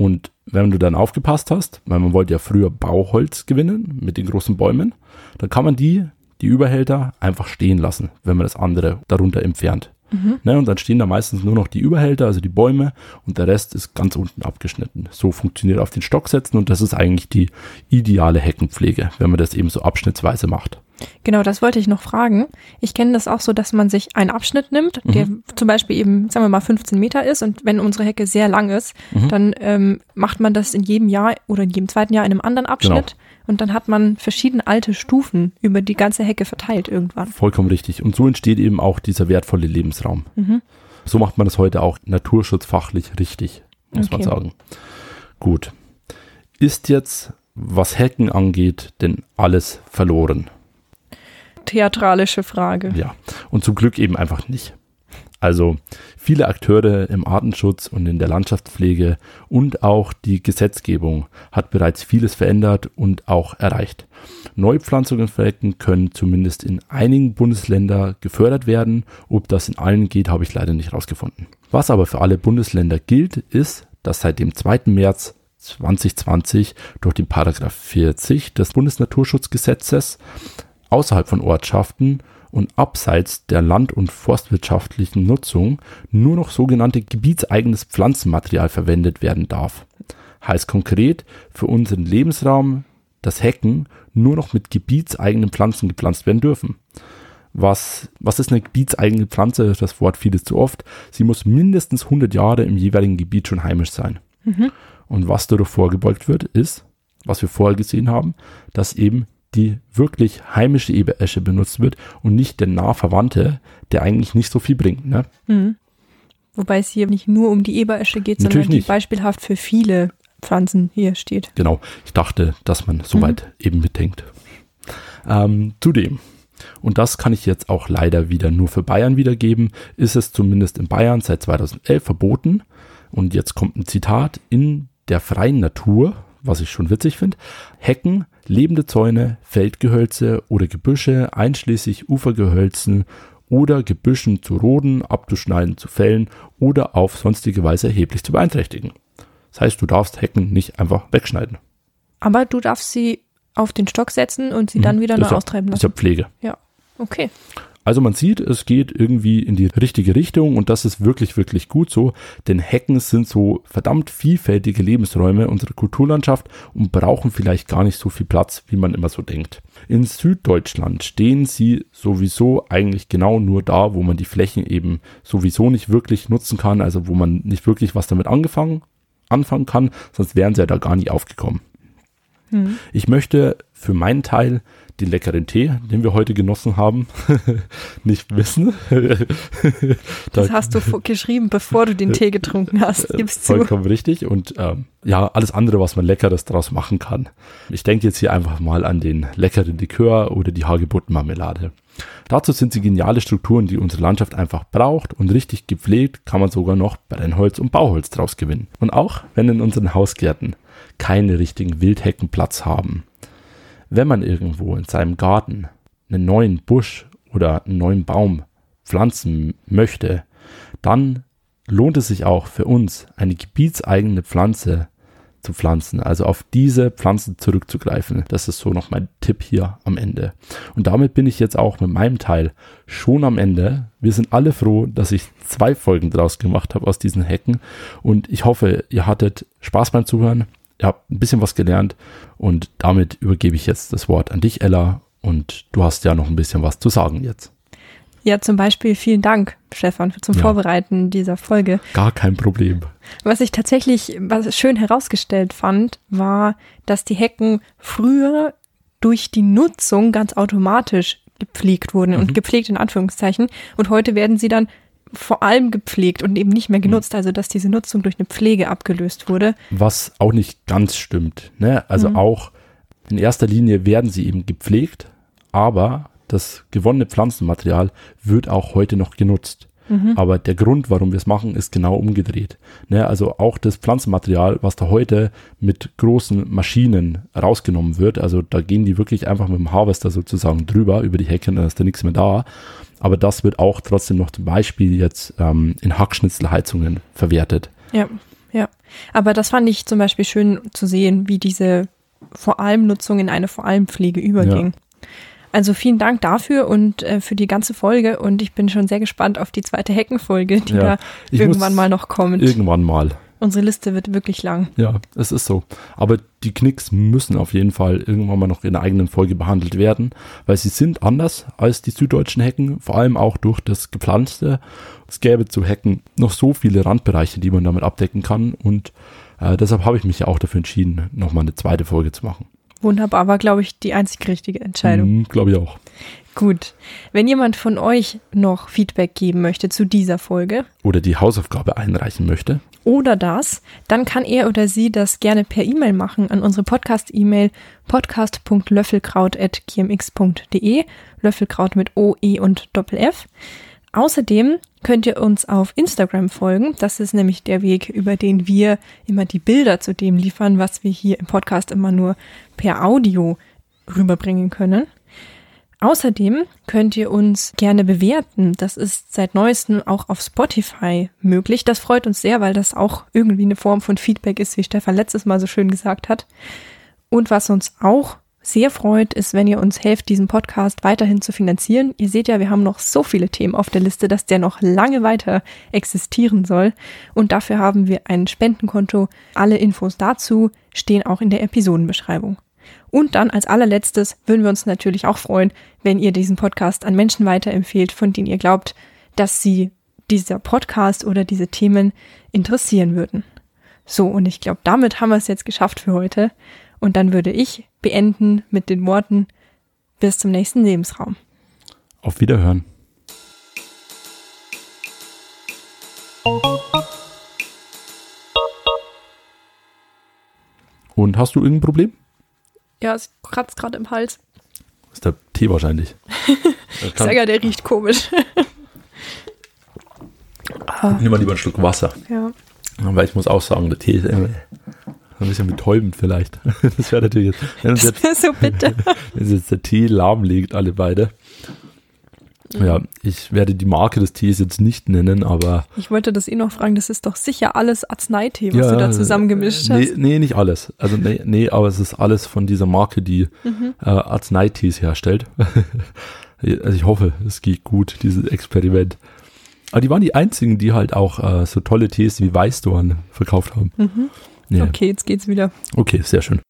Und wenn du dann aufgepasst hast, weil man wollte ja früher Bauholz gewinnen mit den großen Bäumen, dann kann man die die Überhälter einfach stehen lassen, wenn man das andere darunter entfernt. Mhm. Ne, und dann stehen da meistens nur noch die Überhälter, also die Bäume, und der Rest ist ganz unten abgeschnitten. So funktioniert auf den Stock setzen und das ist eigentlich die ideale Heckenpflege, wenn man das eben so abschnittsweise macht. Genau, das wollte ich noch fragen. Ich kenne das auch so, dass man sich einen Abschnitt nimmt, der mhm. zum Beispiel eben, sagen wir mal, 15 Meter ist und wenn unsere Hecke sehr lang ist, mhm. dann ähm, macht man das in jedem Jahr oder in jedem zweiten Jahr in einem anderen Abschnitt. Genau. Und dann hat man verschiedene alte Stufen über die ganze Hecke verteilt irgendwann. Vollkommen richtig. Und so entsteht eben auch dieser wertvolle Lebensraum. Mhm. So macht man das heute auch naturschutzfachlich richtig, muss okay. man sagen. Gut. Ist jetzt, was Hecken angeht, denn alles verloren? Theatralische Frage. Ja. Und zum Glück eben einfach nicht. Also viele Akteure im Artenschutz und in der Landschaftspflege und auch die hat bereits vieles verändert und auch erreicht. Neupflanzungen können zumindest in einigen Bundesländern gefördert werden. Ob das in allen geht, habe ich leider nicht rausgefunden. Was aber für alle Bundesländer gilt, ist, dass seit dem 2. März 2020 durch den Paragraph 40 des Bundesnaturschutzgesetzes außerhalb von Ortschaften und abseits der land- und forstwirtschaftlichen Nutzung nur noch sogenannte gebietseigenes Pflanzenmaterial verwendet werden darf. Heißt konkret für unseren Lebensraum, dass Hecken nur noch mit gebietseigenen Pflanzen gepflanzt werden dürfen. Was, was ist eine gebietseigene Pflanze? Das Wort fiel zu oft. Sie muss mindestens 100 Jahre im jeweiligen Gebiet schon heimisch sein. Mhm. Und was dadurch vorgebeugt wird, ist, was wir vorher gesehen haben, dass eben die wirklich heimische Eberesche benutzt wird und nicht der nah Verwandte, der eigentlich nicht so viel bringt. Ne? Mhm. Wobei es hier nicht nur um die Eberesche geht, Natürlich sondern die beispielhaft für viele Pflanzen hier steht. Genau, ich dachte, dass man soweit mhm. eben mitdenkt. Ähm, zudem Und das kann ich jetzt auch leider wieder nur für Bayern wiedergeben. Ist es zumindest in Bayern seit 2011 verboten. Und jetzt kommt ein Zitat in der freien Natur, was ich schon witzig finde. Hecken, lebende Zäune, Feldgehölze oder Gebüsche, einschließlich Ufergehölzen oder Gebüschen zu roden, abzuschneiden, zu fällen oder auf sonstige Weise erheblich zu beeinträchtigen. Das heißt, du darfst Hecken nicht einfach wegschneiden. Aber du darfst sie auf den Stock setzen und sie mhm. dann wieder neu austreiben lassen. Ist ja Pflege. Ja, okay. Also man sieht, es geht irgendwie in die richtige Richtung und das ist wirklich, wirklich gut so, denn Hecken sind so verdammt vielfältige Lebensräume unserer Kulturlandschaft und brauchen vielleicht gar nicht so viel Platz, wie man immer so denkt. In Süddeutschland stehen sie sowieso eigentlich genau nur da, wo man die Flächen eben sowieso nicht wirklich nutzen kann, also wo man nicht wirklich was damit angefangen, anfangen kann, sonst wären sie ja da gar nie aufgekommen. Hm. Ich möchte für meinen Teil den leckeren Tee, den wir heute genossen haben, nicht wissen. das hast du geschrieben, bevor du den Tee getrunken hast. Äh, Gib's zu. Vollkommen richtig. Und ähm, ja, alles andere, was man Leckeres daraus machen kann. Ich denke jetzt hier einfach mal an den leckeren Likör oder die Hagebuttenmarmelade. Dazu sind sie geniale Strukturen, die unsere Landschaft einfach braucht und richtig gepflegt kann man sogar noch Brennholz und Bauholz draus gewinnen. Und auch wenn in unseren Hausgärten keine richtigen Wildhecken Platz haben, wenn man irgendwo in seinem Garten einen neuen Busch oder einen neuen Baum pflanzen möchte, dann lohnt es sich auch für uns, eine gebietseigene Pflanze zu pflanzen, also auf diese Pflanzen zurückzugreifen. Das ist so noch mein Tipp hier am Ende. Und damit bin ich jetzt auch mit meinem Teil schon am Ende. Wir sind alle froh, dass ich zwei Folgen draus gemacht habe aus diesen Hecken und ich hoffe, ihr hattet Spaß beim Zuhören habt ein bisschen was gelernt und damit übergebe ich jetzt das Wort an dich, Ella. Und du hast ja noch ein bisschen was zu sagen jetzt. Ja, zum Beispiel vielen Dank, Stefan, zum ja. Vorbereiten dieser Folge. Gar kein Problem. Was ich tatsächlich was schön herausgestellt fand, war, dass die Hecken früher durch die Nutzung ganz automatisch gepflegt wurden mhm. und gepflegt in Anführungszeichen. Und heute werden sie dann vor allem gepflegt und eben nicht mehr genutzt, mhm. also dass diese Nutzung durch eine Pflege abgelöst wurde. Was auch nicht ganz stimmt. Ne? Also mhm. auch in erster Linie werden sie eben gepflegt, aber das gewonnene Pflanzenmaterial wird auch heute noch genutzt. Mhm. Aber der Grund, warum wir es machen, ist genau umgedreht. Ne, also auch das Pflanzenmaterial, was da heute mit großen Maschinen rausgenommen wird, also da gehen die wirklich einfach mit dem Harvester sozusagen drüber, über die Hecke, dann ist da nichts mehr da. Aber das wird auch trotzdem noch zum Beispiel jetzt ähm, in Hackschnitzelheizungen verwertet. Ja, ja. Aber das fand ich zum Beispiel schön zu sehen, wie diese vor allem Nutzung in eine vor allem Pflege überging. Ja. Also vielen Dank dafür und äh, für die ganze Folge und ich bin schon sehr gespannt auf die zweite Heckenfolge, die ja, da irgendwann mal noch kommt. Irgendwann mal. Unsere Liste wird wirklich lang. Ja, es ist so. Aber die Knicks müssen auf jeden Fall irgendwann mal noch in einer eigenen Folge behandelt werden, weil sie sind anders als die süddeutschen Hecken, vor allem auch durch das Gepflanzte. Es gäbe zu Hecken noch so viele Randbereiche, die man damit abdecken kann und äh, deshalb habe ich mich ja auch dafür entschieden, nochmal eine zweite Folge zu machen. Wunderbar, war, glaube ich, die einzig richtige Entscheidung. Mhm, glaube ich auch. Gut. Wenn jemand von euch noch Feedback geben möchte zu dieser Folge. Oder die Hausaufgabe einreichen möchte. Oder das, dann kann er oder sie das gerne per E-Mail machen an unsere Podcast-E-Mail podcast.löffelkraut.gmx.de. Löffelkraut mit O, E und Doppel F. Außerdem könnt ihr uns auf Instagram folgen. Das ist nämlich der Weg, über den wir immer die Bilder zu dem liefern, was wir hier im Podcast immer nur per Audio rüberbringen können. Außerdem könnt ihr uns gerne bewerten. Das ist seit neuestem auch auf Spotify möglich. Das freut uns sehr, weil das auch irgendwie eine Form von Feedback ist, wie Stefan letztes Mal so schön gesagt hat. Und was uns auch sehr freut, ist, wenn ihr uns helft, diesen Podcast weiterhin zu finanzieren. Ihr seht ja, wir haben noch so viele Themen auf der Liste, dass der noch lange weiter existieren soll. Und dafür haben wir ein Spendenkonto. Alle Infos dazu stehen auch in der Episodenbeschreibung. Und dann als allerletztes würden wir uns natürlich auch freuen, wenn ihr diesen Podcast an Menschen weiterempfehlt, von denen ihr glaubt, dass sie dieser Podcast oder diese Themen interessieren würden. So, und ich glaube, damit haben wir es jetzt geschafft für heute. Und dann würde ich beenden mit den Worten bis zum nächsten Lebensraum. Auf Wiederhören. Und hast du irgendein Problem? Ja, es kratzt gerade im Hals. Das ist der Tee wahrscheinlich. Ich sag ja, der riecht komisch. Nimm mal lieber einen Schluck Wasser. ja. Aber ich muss auch sagen, der Tee ist irgendwie ein bisschen betäubend vielleicht. Das wäre natürlich jetzt, wenn uns jetzt, so bitte. wenn jetzt der Tee lahmlegt, alle beide. Ja, ich werde die Marke des Tees jetzt nicht nennen, aber Ich wollte das eh noch fragen, das ist doch sicher alles Arzneitee, was du da zusammengemischt nee, hast. Nee, nicht alles. Also nee, nee, aber es ist alles von dieser Marke, die Mhm. äh, Arzneitees herstellt. also ich hoffe, es geht gut, dieses Experiment. Aber die waren die einzigen, die halt auch äh, so tolle Tees wie Weißdorn verkauft haben. Mhm. Ja. Okay, jetzt geht's wieder. Okay, sehr schön.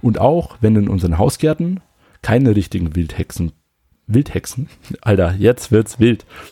Und auch wenn in unseren Hausgärten keine richtigen Wildhexen, Wildhexen, Alter, jetzt wird's wild,